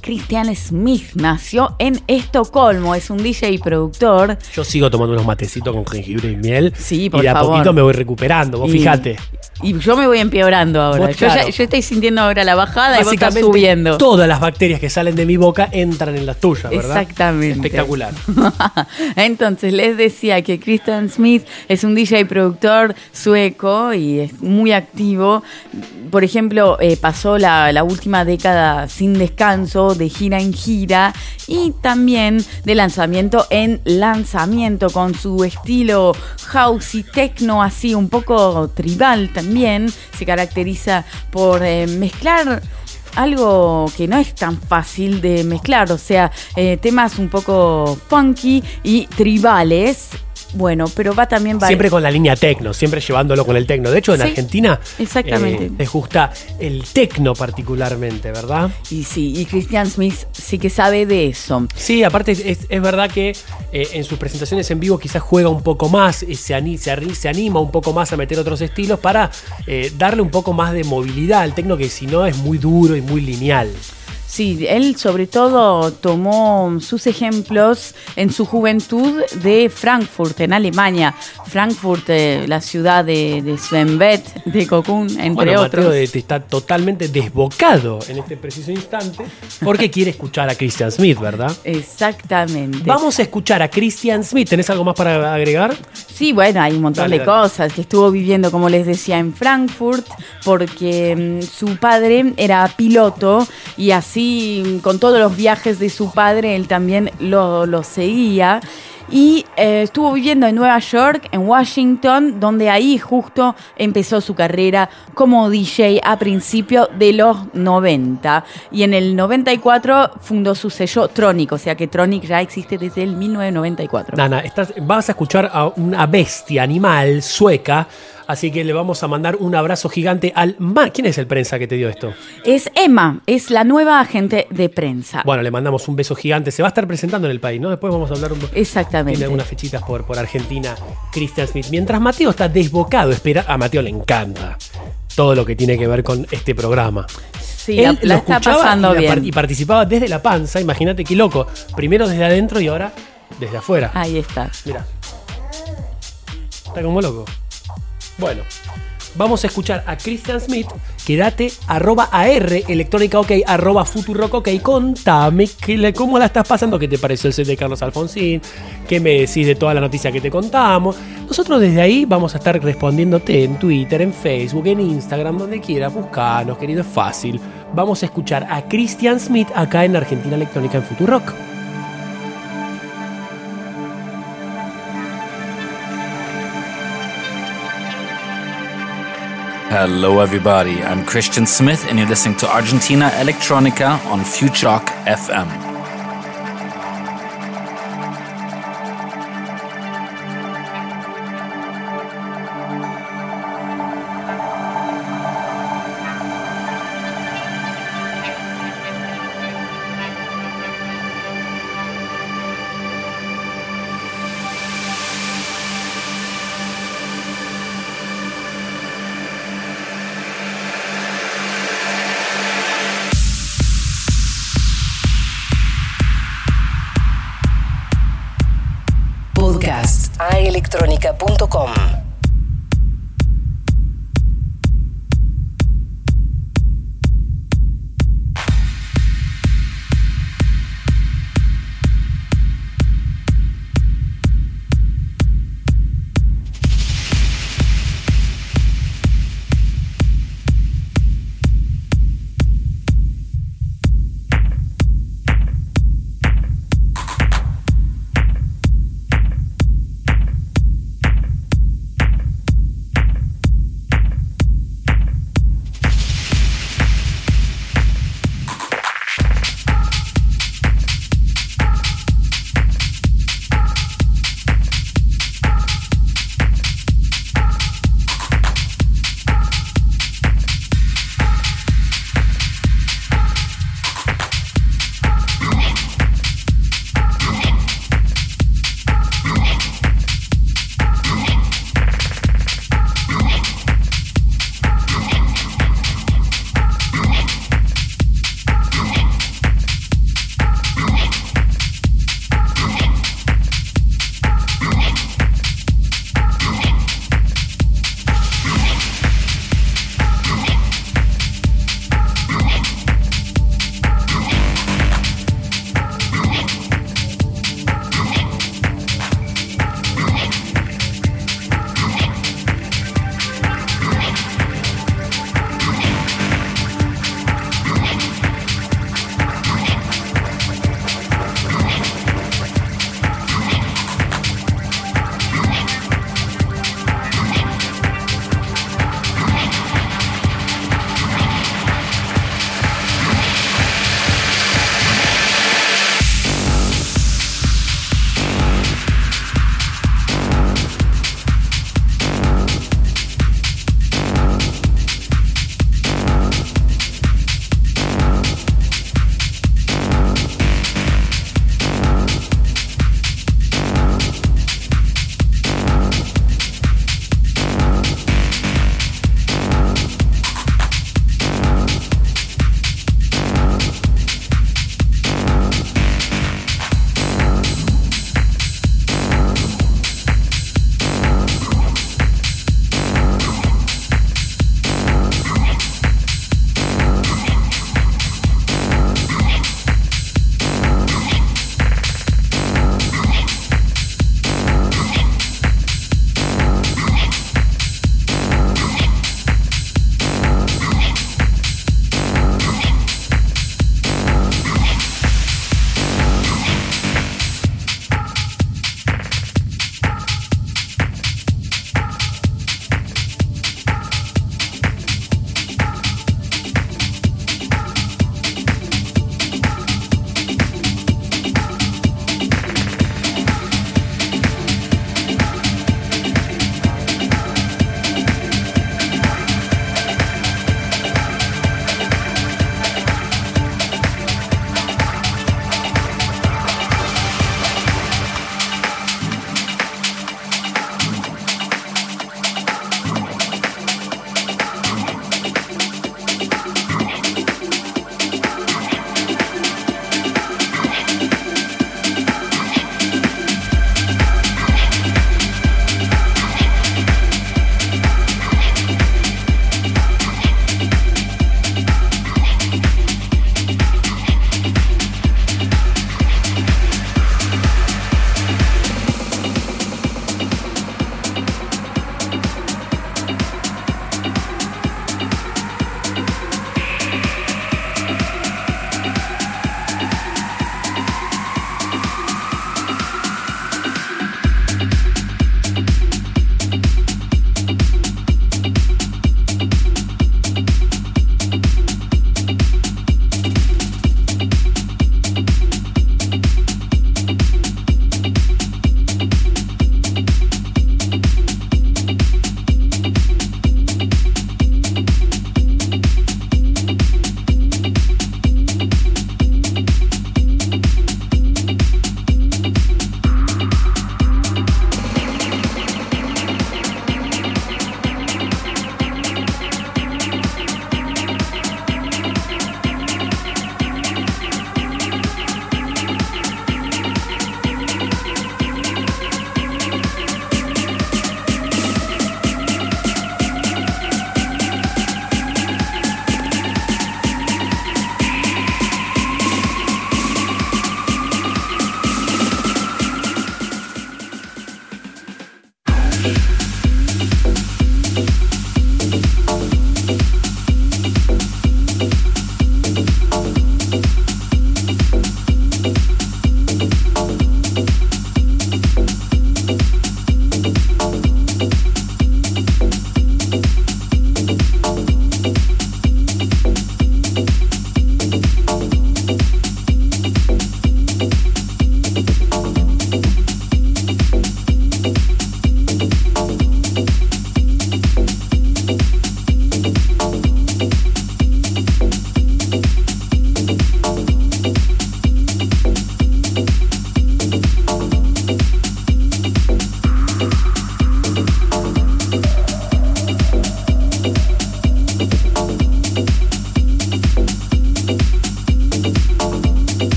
Christian Smith nació en Estocolmo, es un DJ y productor. Yo sigo tomando unos matecitos con jengibre y miel. Sí, por y de a poquito me voy recuperando, vos Y- fíjate. Y yo me voy empeorando ahora. Vos, yo, ya- claro. yo estoy sintiendo ahora la bajada y vos estás subiendo. todas las bacterias que salen de mi boca entran en las tuyas, ¿verdad? Exactamente. Espectacular. Entonces les decía que Christian Smith es un DJ productor sueco y es muy activo. Por ejemplo, eh, pasó la, la última década sin descanso, de gira en gira y también de lanzamiento en lanzamiento con su estilo house y techno así un poco tribal también. Se caracteriza por eh, mezclar algo que no es tan fácil de mezclar, o sea, eh, temas un poco funky y tribales. Bueno, pero va también va Siempre con la línea tecno, siempre llevándolo con el tecno. De hecho, en Sí, Argentina exactamente. eh, les gusta el tecno particularmente, ¿verdad? Y sí, y Christian Smith sí que sabe de eso. Sí, aparte es, es verdad que eh, en sus presentaciones en vivo quizás juega un poco más, y se, ani- se, se anima un poco más a meter otros estilos para eh, darle un poco más de movilidad al tecno que si no es muy duro y muy lineal. Sí, él sobre todo tomó sus ejemplos en su juventud de Frankfurt, en Alemania. Frankfurt, eh, la ciudad de, de Sven Beth, de Cocoon, entre bueno, otros. Mateo eh, está totalmente desbocado en este preciso instante porque quiere escuchar a Christian Smith, ¿verdad? Exactamente. Vamos a escuchar a Christian Smith. ¿Tenés algo más para agregar? Sí, bueno, hay un montón Dale, de dale. cosas. Que estuvo viviendo, como les decía, en Frankfurt, porque mm, su padre era piloto y así, con todos los viajes de su padre, él también lo, seguía. Y eh, estuvo viviendo en Nueva York, en Washington, donde ahí justo empezó su carrera como DJ a principios de los 90. Y en el 94 fundó su sello Tronic, o sea que Tronic ya existe desde el 1994. Nana, vas a escuchar a una bestia animal sueca. Así que le vamos a mandar un abrazo gigante al... Ma- ¿Quién es el prensa que te dio esto? Es Emma, es la nueva agente de prensa. Bueno, le mandamos un beso gigante. Se va a estar presentando en el país, ¿no? Después vamos a hablar un poco. Exactamente. Tiene algunas fechitas por, por Argentina, Christian Smith. Mientras Mateo está desbocado, espera. A Mateo le encanta todo lo que tiene que ver con este programa. Sí, la, Él la está escuchaba pasando y, bien. y participaba desde la panza. Imagínate qué loco. Primero desde adentro y ahora desde afuera. Ahí está. Mira. Está como loco. Bueno, vamos a escuchar a Christian Smith. Quédate, arroba AR, electrónica ok, arroba futurock ok. Contame que cómo la estás pasando, qué te pareció el set de Carlos Alfonsín, qué me decís de toda la noticia que te contamos. Nosotros desde ahí vamos a estar respondiéndote en Twitter, en Facebook, en Instagram, donde quieras. Buscanos, querido, es fácil. Vamos a escuchar a Christian Smith acá en Argentina Electrónica en Futurock. Hello, everybody. I'm Christian Smith, and you're listening to Argentina Electronica on Futurock FM.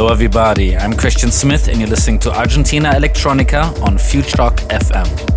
Hello, everybody. I'm Christian Smith, and you're listening to Argentina Electronica on Futurock FM.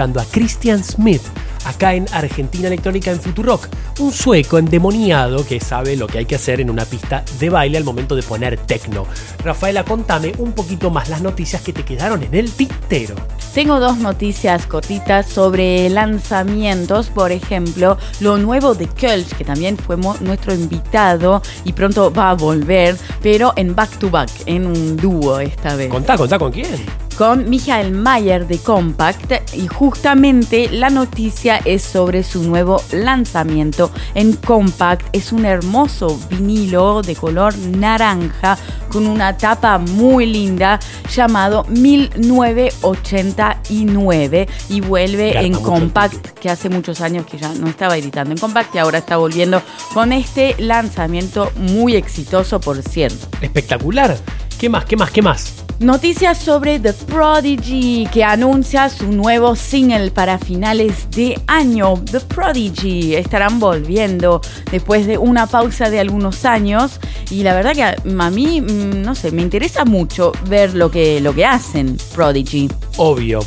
Escuchando a Christian Smith acá en Argentina Electrónica en Futurock, un sueco endemoniado que sabe lo que hay que hacer en una pista de baile al momento de poner techno. Rafaela, contame un poquito más las noticias que te quedaron en el tintero. Tengo dos noticias cortitas sobre lanzamientos, por ejemplo, lo nuevo de Kölsch, que también fue nuestro invitado y pronto va a volver, pero en back to back, en un dúo esta vez. Contá, contá con quién con Michael Mayer de Compact y justamente la noticia es sobre su nuevo lanzamiento en Compact. Es un hermoso vinilo de color naranja con una tapa muy linda llamado 1989 y vuelve en Compact que hace muchos años que ya no estaba editando en Compact y ahora está volviendo con este lanzamiento muy exitoso por cierto. Espectacular. ¿Qué más? ¿Qué más? ¿Qué más? Noticias sobre The Prodigy que anuncia su nuevo single para finales de año. The Prodigy estarán volviendo después de una pausa de algunos años y la verdad que a mí, mm, no sé, me interesa mucho ver lo que, lo que hacen Prodigy. Obvio.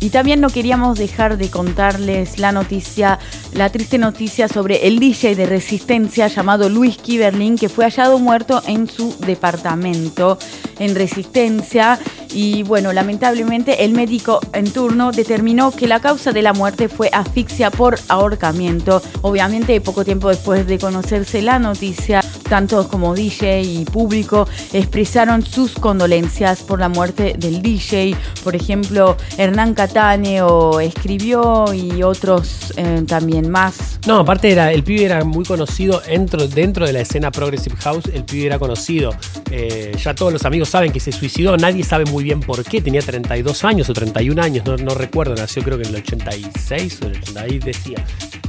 Y también no queríamos dejar de contarles la noticia, la triste noticia sobre el DJ de Resistencia llamado Luis Kiberlin, que fue hallado muerto en su departamento en Resistencia. Y bueno, lamentablemente el médico en turno determinó que la causa de la muerte fue asfixia por ahorcamiento. Obviamente, poco tiempo después de conocerse la noticia, tanto como DJ y público expresaron sus condolencias por la muerte del DJ. Por ejemplo, Hernán Catane escribió y otros eh, también más. No, aparte era, el pibe era muy conocido dentro, dentro de la escena Progressive House, el pibe era conocido. Eh, ya todos los amigos saben que se suicidó, nadie sabe muy bien por qué, tenía 32 años o 31 años, no, no recuerdo, nació creo que en el 86 o el 80, ahí decía.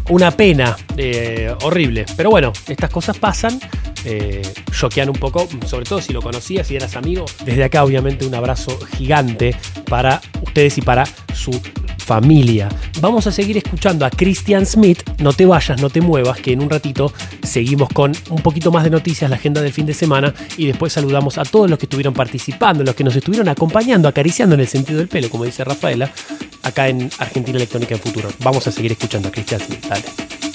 Una pena, eh, horrible. Pero bueno, estas cosas pasan, eh, choquean un poco, sobre todo si lo conocías, si eras amigo. Desde acá, obviamente, un abrazo gigante para ustedes y para su familia. Vamos a seguir escuchando a Christian Smith. No te vayas, no te muevas, que en un ratito seguimos con un poquito más de noticias, la agenda del fin de semana y después saludamos a todos los que estuvieron participando, los que nos estuvieron acompañando, acariciando en el sentido del pelo, como dice Rafaela, acá en Argentina Electrónica en Futuro. Vamos a seguir escuchando a Christian Smith. Dale.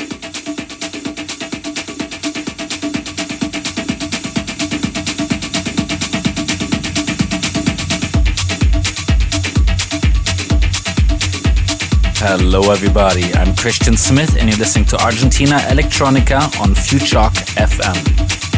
Hello, everybody. I'm Christian Smith, and you're listening to Argentina Electronica on Futurock FM.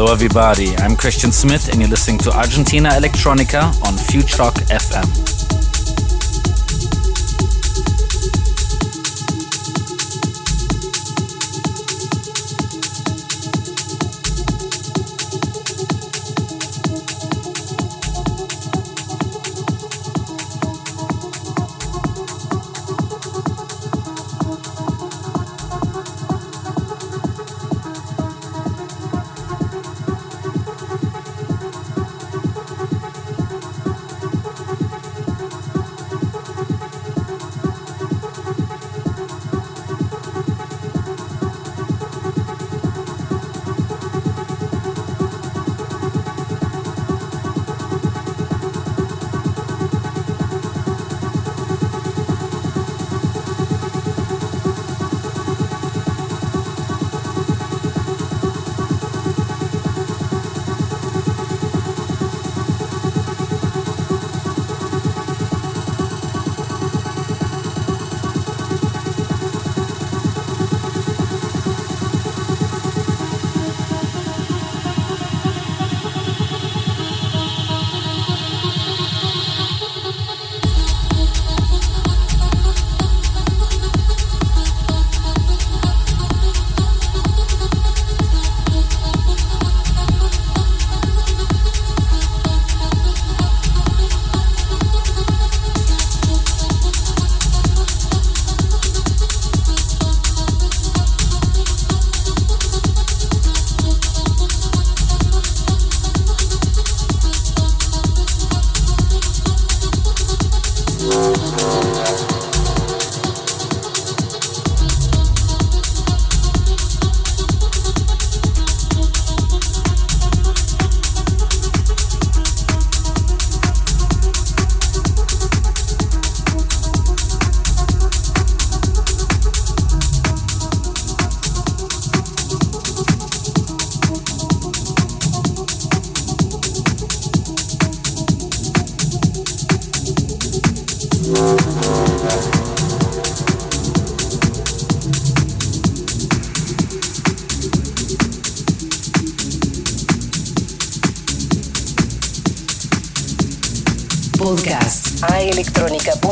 Hello, everybody. I'm Christian Smith, and you're listening to Argentina Electronica on Futurock FM.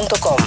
radiocomunitaria.com.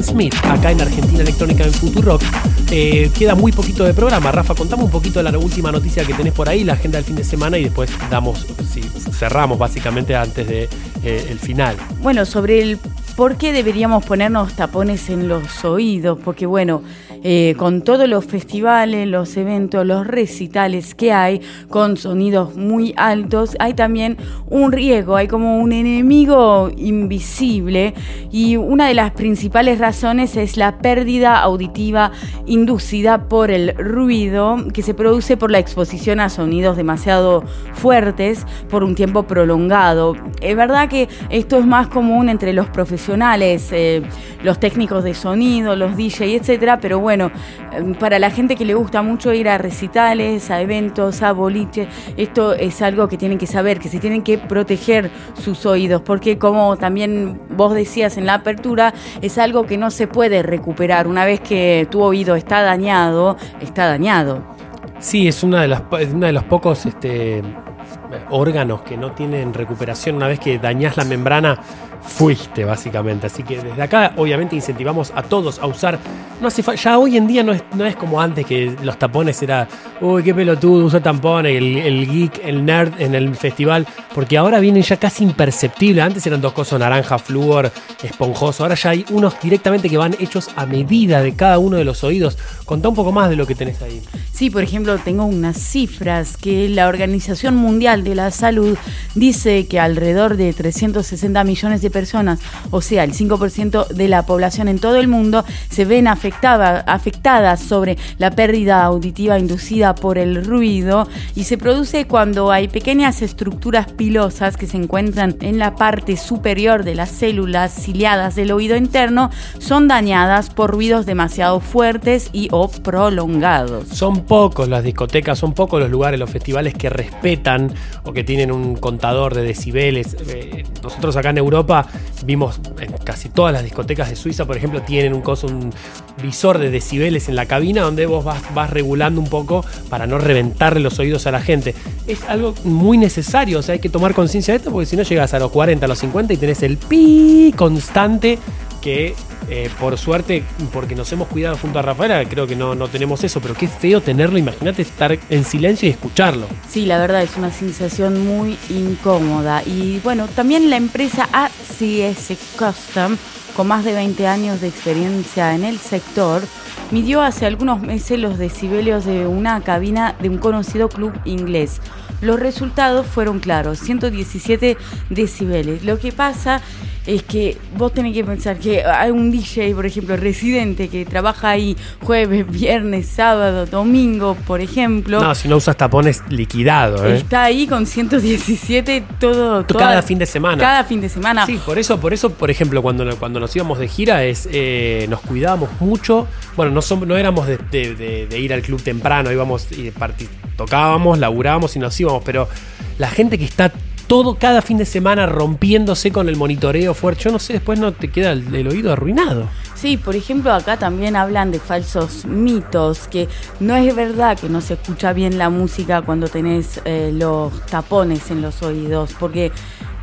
Smith, acá en Argentina Electrónica en Futurock. Eh, queda muy poquito de programa. Rafa, contame un poquito de la última noticia que tenés por ahí, la agenda del fin de semana y después damos, cerramos básicamente antes del de, el final. Bueno, sobre el por qué deberíamos ponernos tapones en los oídos, porque bueno, eh, con todos los festivales, los eventos, los recitales que hay, con sonidos muy altos, hay también un riesgo, hay como un enemigo invisible y una de las principales razones es la pérdida auditiva inducida por el ruido que se produce por la exposición a sonidos demasiado fuertes por un tiempo prolongado. Es verdad que esto es más común entre los profesionales, eh, los técnicos de sonido, los DJ, etcétera, pero bueno, para la gente que le gusta mucho ir a recitales, a eventos, a boliche, esto es algo que tienen que saber, que se tienen que proteger sus oídos, porque como también vos decías en la apertura, es algo que no se puede recuperar. Una vez que tu oído está dañado, está dañado. Sí, es una de una de los pocos este, órganos que no tienen recuperación. Una vez que dañás la membrana, fuiste básicamente. Así que desde acá, obviamente, incentivamos a todos a usar. No hace Ya hoy en día no es, no es como antes que los tapones era, uy, qué pelotudo, usa tapones, el, el geek, el nerd en el festival. Porque ahora vienen ya casi imperceptibles. Antes eran dos cosas, naranja, flúor, esponjoso. Ahora ya hay unos directamente que van hechos a medida de cada uno de los oídos. Contá un poco más de lo que tenés ahí. Sí, por ejemplo, tengo unas cifras que la Organización Mundial de la Salud dice que alrededor de 360 millones de personas, o sea, el 5% de la población en todo el mundo, se ven afectada, afectadas sobre la pérdida auditiva inducida por el ruido y se produce cuando hay pequeñas estructuras pilosas que se encuentran en la parte superior de las células ciliadas del oído interno, son dañadas por ruidos demasiado fuertes y o prolongados. Son pocos las discotecas, son pocos los lugares, los festivales que respetan o que tienen un contador de decibeles. Eh, nosotros acá en Europa vimos en casi todas las discotecas de Suiza, por ejemplo, tienen un coso, un visor de decibeles en la cabina donde vos vas, vas regulando un poco para no reventarle los oídos a la gente. Es algo muy necesario, o sea, hay que tomar conciencia de esto porque si no llegas a los 40, a los 50 y tenés el pi constante que eh, por suerte, porque nos hemos cuidado junto a Rafaela, creo que no, no tenemos eso, pero qué feo tenerlo, imagínate estar en silencio y escucharlo. Sí, la verdad es una sensación muy incómoda. Y bueno, también la empresa ACS Custom, con más de 20 años de experiencia en el sector, midió hace algunos meses los decibelios de una cabina de un conocido club inglés. Los resultados fueron claros, 117 decibeles. Lo que pasa que vos tenés que pensar que hay un DJ, por ejemplo, residente, que trabaja ahí jueves, viernes, sábado, domingo, por ejemplo. No, si no usas tapones liquidado, ¿eh? Está ahí con 117 todo. Toda, cada fin de semana. Cada fin de semana. Sí, por eso, por eso, por ejemplo, cuando, cuando nos íbamos de gira, es eh, nos cuidábamos mucho. Bueno, no, somos, no éramos de, de, de, ir al club temprano, íbamos y tocábamos, laburábamos y nos íbamos, pero la gente que está todo cada fin de semana rompiéndose con el monitoreo fuerte. Yo no sé, después no te queda el, el, oído arruinado. Sí, por ejemplo, acá también hablan de falsos mitos, que no es verdad que no se escucha bien la música cuando tenés eh, los tapones en los oídos, porque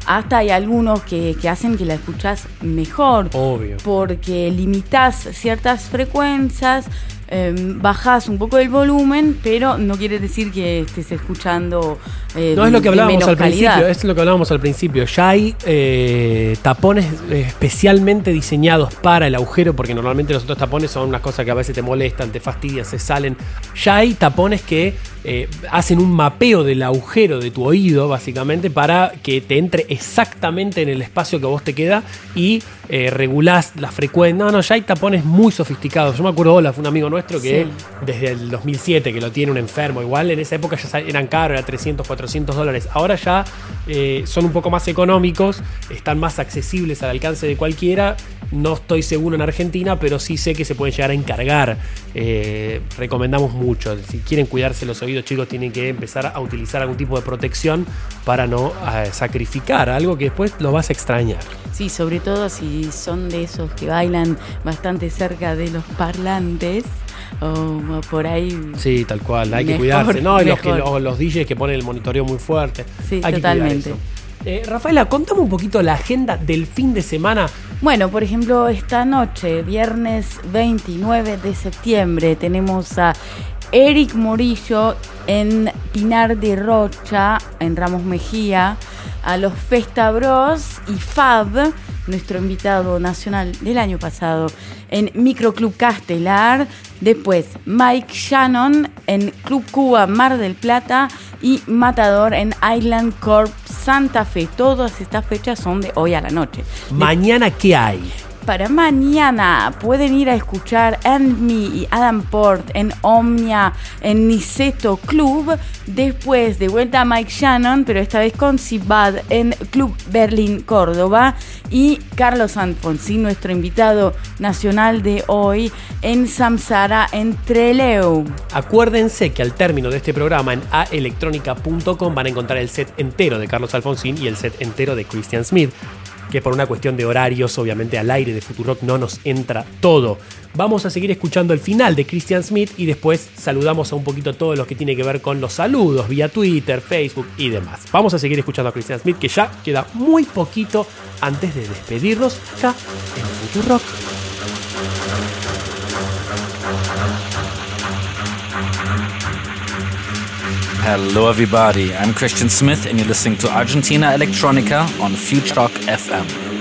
hasta hay algunos que, que, hacen que la escuchas mejor. Obvio. Porque limitas ciertas frecuencias, eh, bajás un poco el volumen, pero no quiere decir que estés escuchando. Eh, no es lo que hablábamos al calidad. principio, es lo que hablábamos al principio. Ya hay eh, tapones especialmente diseñados para el agujero, porque normalmente los otros tapones son unas cosas que a veces te molestan, te fastidian, se salen. Ya hay tapones que eh, hacen un mapeo del agujero de tu oído, básicamente, para que te entre exactamente en el espacio que vos te queda y eh, regulás la frecuencia. No, no, ya hay tapones muy sofisticados. Yo me acuerdo, Olaf, un amigo nuestro que sí. desde el 2007, que lo tiene un enfermo, igual en esa época ya eran caros, era 300, 400 dólares. Ahora ya eh, son un poco más económicos, están más accesibles al alcance de cualquiera. No estoy seguro en Argentina, pero sí sé que se pueden llegar a encargar. Eh, recomendamos mucho. Si quieren cuidarse los oídos, chicos, tienen que empezar a utilizar algún tipo de protección para no eh, sacrificar algo que después lo vas a extrañar. Sí, sobre todo si son de esos que bailan bastante cerca de los parlantes. O por ahí. Sí, tal cual, hay mejor, que cuidarse. No, y los, que, los, los DJs que ponen el monitoreo muy fuerte. Sí, hay totalmente. Que eh, Rafaela, contame un poquito la agenda del fin de semana. Bueno, por ejemplo, esta noche, viernes 29 de septiembre, tenemos a Eric Morillo en Pinar de Rocha, en Ramos Mejía, a los Festa Bros y Fab, nuestro invitado nacional del año pasado, en Microclub Castelar. Después, Mike Shannon en Club Cuba Mar del Plata y Matador en Island Corp Santa Fe. Todas estas fechas son de hoy a la noche. Mañana, ¿qué hay? Para mañana pueden ir a escuchar And Me y Adam Port en Omnia, en Niceto Club. Después de vuelta a Mike Shannon, pero esta vez con Sibad en Club Berlín Córdoba. Y Carlos Alfonsín, nuestro invitado nacional de hoy, en Samsara en Treleu. Acuérdense que al término de este programa en aelectronica.com van a encontrar el set entero de Carlos Alfonsín y el set entero de Christian Smith que por una cuestión de horarios, obviamente al aire de Futurock no nos entra todo. Vamos a seguir escuchando el final de Christian Smith y después saludamos a un poquito todo lo que tiene que ver con los saludos vía Twitter, Facebook y demás. Vamos a seguir escuchando a Christian Smith que ya queda muy poquito antes de despedirnos acá en Futurock. Hello, everybody. I'm Christian Smith, and you're listening to Argentina Electronica on Futurock FM.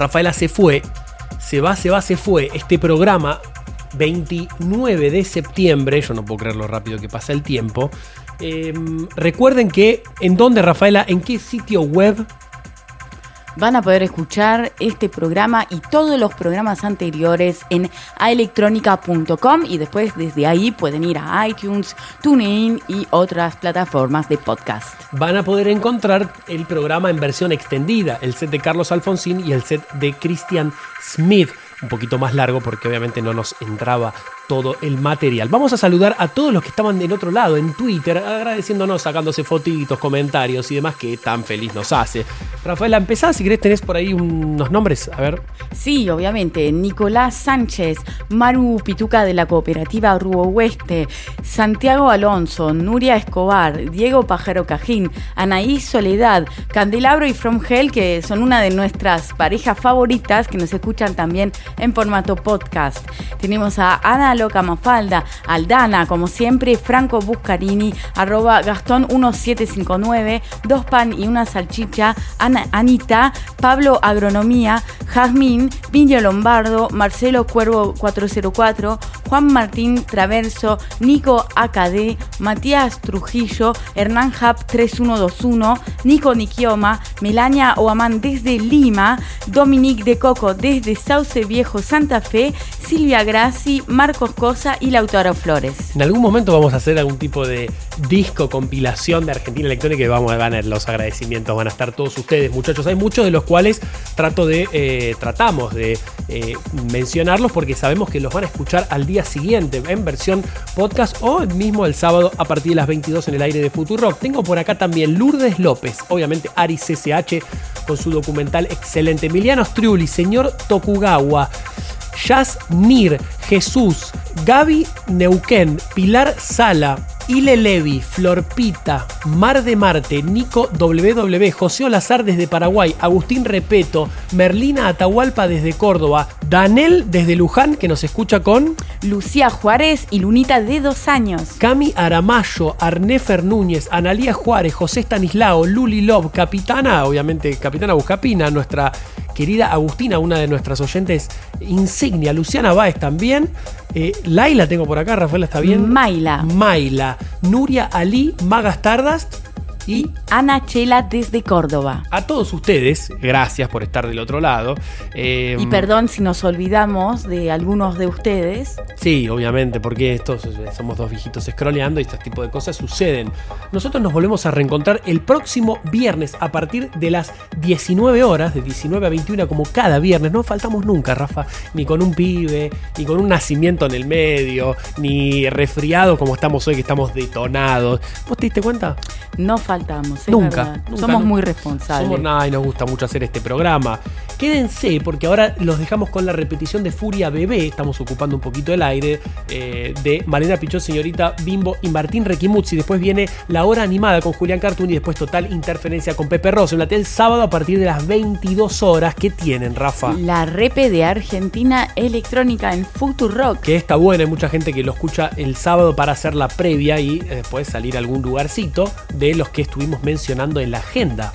Rafaela se fue, se va, se va, se fue. Este programa, 29 de septiembre, yo no puedo creer lo rápido que pasa el tiempo. Eh, recuerden que, ¿en dónde, Rafaela? ¿En qué sitio web? Van a poder escuchar este programa y todos los programas anteriores en aelectronica.com y después desde ahí pueden ir a iTunes, TuneIn y otras plataformas de podcast. Van a poder encontrar el programa en versión extendida, el set de Carlos Alfonsín y el set de Christian Smith. Un poquito más largo porque obviamente no nos entraba todo el material. Vamos a saludar a todos los que estaban del otro lado en Twitter, agradeciéndonos, sacándose fotitos, comentarios y demás que tan feliz nos hace. Rafaela, empezá si querés, tenés por ahí unos nombres, a ver. Sí, obviamente. Nicolás Sánchez, Maru Pituca de la cooperativa Rubo Oeste, Santiago Alonso, Nuria Escobar, Diego Pajero Cajín, Anaí Soledad, Candelabro y From Hell, que son una de nuestras parejas favoritas que nos escuchan también en formato podcast. Tenemos a Ana Loca Mafalda, Aldana, como siempre, Franco Buscarini, arroba Gastón 1759, dos pan y una salchicha, Ana, Anita, Pablo Agronomía, Jazmín, Viño Lombardo, Marcelo Cuervo 404, Juan Martín Traverso, Nico AKD, Matías Trujillo, Hernán Hap 3121, Nico Nikioma, Melania Oamán desde Lima, Dominique de Coco desde Sauce Viejo Santa Fe, Silvia Grassi, Marcos Cosa y Lautaro Flores. En algún momento vamos a hacer algún tipo de disco, compilación de Argentina Electrónica y vamos a ganar los agradecimientos. Van a estar todos ustedes, muchachos. Hay muchos de los cuales trato de, eh, tratamos de eh, mencionarlos porque sabemos que los van a escuchar al día siguiente en versión podcast o mismo el sábado a partir de las 22 en el aire de Futurock. Tengo por acá también Lourdes López, obviamente Ari CCH con su documental excelente. Emiliano Striuli, señor Tokugawa. Nir, Jesús, Gaby Neuquén, Pilar Sala, Ile Levi, Florpita, Mar de Marte, Nico WW, José Olazar desde Paraguay, Agustín Repeto, Merlina Atahualpa desde Córdoba, Danel desde Luján, que nos escucha con Lucía Juárez y Lunita de dos años. Cami Aramayo, Arnefer Núñez, Analía Juárez, José Stanislao, Luli Love, Capitana, obviamente Capitana Buscapina, nuestra querida Agustina, una de nuestras oyentes insignia, Luciana Báez también, eh, Laila tengo por acá, Rafaela está bien. Maila. Maila, Nuria Ali, Magas Tardast y Ana Chela desde Córdoba. A todos ustedes, gracias por estar del otro lado. Eh, y perdón si nos olvidamos de algunos de ustedes. Sí, obviamente, porque estos somos dos viejitos scrolleando y este tipo de cosas suceden. Nosotros nos volvemos a reencontrar el próximo viernes a partir de las 19 horas, de 19 a 21 como cada viernes. No faltamos nunca, Rafa, ni con un pibe, ni con un nacimiento en el medio, ni resfriado como estamos hoy que estamos detonados. ¿Vos te diste cuenta? No faltamos, nunca, Somos muy responsables. Somos nada y nos gusta mucho hacer este programa. Quédense porque ahora los dejamos con la repetición de Furia Bebé. Estamos ocupando un poquito el aire eh, de Malena Pichot, señorita Bimbo y Martín Requimuzzi. Después viene la hora animada con Julián Cartoon y después total interferencia con Pepe Rosso. En la el sábado a partir de las 22 horas. ¿Qué tienen, Rafa? La repe de Argentina electrónica en Future Rock. Que está buena. Hay mucha gente que lo escucha el sábado para hacer la previa y eh, después salir a algún lugarcito de los que estuvimos mencionando en la agenda.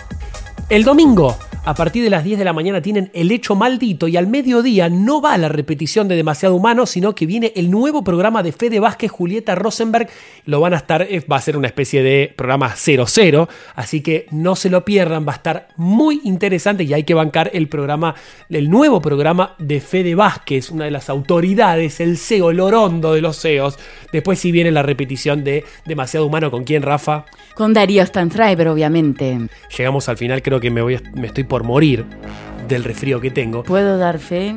El domingo, a partir de las 10 de la mañana, tienen El Hecho Maldito y al mediodía no va la repetición de Demasiado Humano, sino que viene el nuevo programa de Fede Vázquez, Julieta Rosenberg. Lo van a estar, eh, va a ser una especie de programa 00, así que no se lo pierdan, va a estar muy interesante y hay que bancar el programa, el nuevo programa de Fede Vázquez, una de las autoridades, el CEO, el orondo de los CEOs. Después sí viene la repetición de Demasiado Humano, ¿con quién, Rafa? Con Darío Stanfriber, obviamente. Llegamos al final, creo que me, voy me estoy por morir del resfrío que tengo. Puedo dar fe.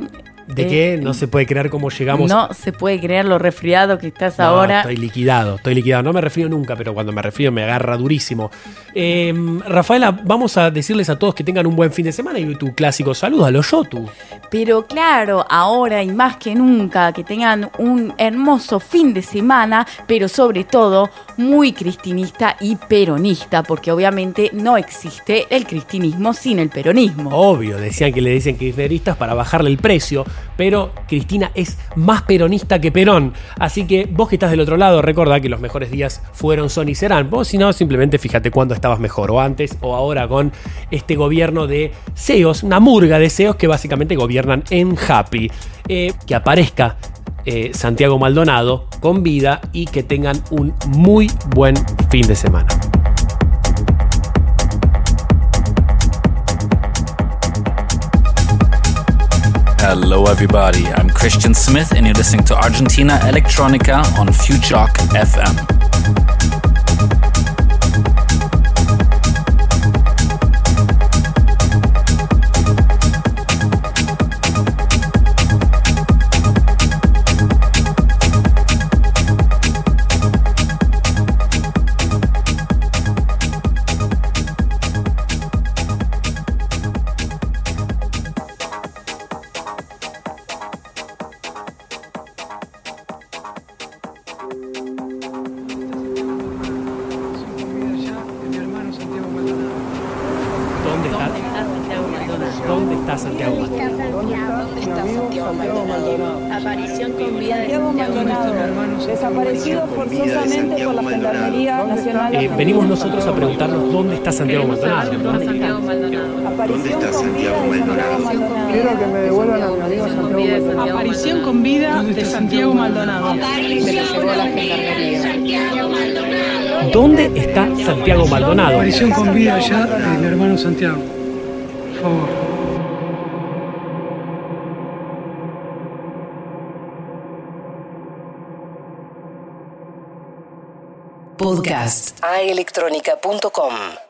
¿De qué? No se puede creer cómo llegamos. No se puede creer lo resfriado que estás ahora. Estoy liquidado, estoy liquidado. No me resfrío nunca, pero cuando me resfrío me agarra durísimo. Eh, Rafaela, vamos a decirles a todos que tengan un buen fin de semana y tu clásico saludo a los Yotu. Pero claro, ahora y más que nunca, que tengan un hermoso fin de semana, pero sobre todo muy cristinista y peronista, porque obviamente no existe el cristinismo sin el peronismo. Obvio, decían que le dicen kirchneristas para bajarle el precio pero Cristina es más peronista que Perón. Así que vos que estás del otro lado, recordá que los mejores días fueron, son y serán. Vos, si no, simplemente fíjate cuándo estabas mejor, o antes o ahora con este gobierno de CEOs, una murga de CEOs que básicamente gobiernan en Happy. Eh, que aparezca eh, Santiago Maldonado con vida y que tengan un muy buen fin de semana. Hello, everybody. I'm Christian Smith, and you're listening to Argentina Electronica on Futurock FM. Nosotros a preguntarnos dónde está Santiago Maldonado. ¿no? Aparición con vida de Santiago Maldonado. Quiero que me devuelvan a mi amigo Santiago Maldonado. Aparición con vida de Santiago Maldonado. ¿Dónde está Santiago Maldonado? Aparición con vida ya de mi hermano Santiago. Por favor. Podcast. Aelectronica.com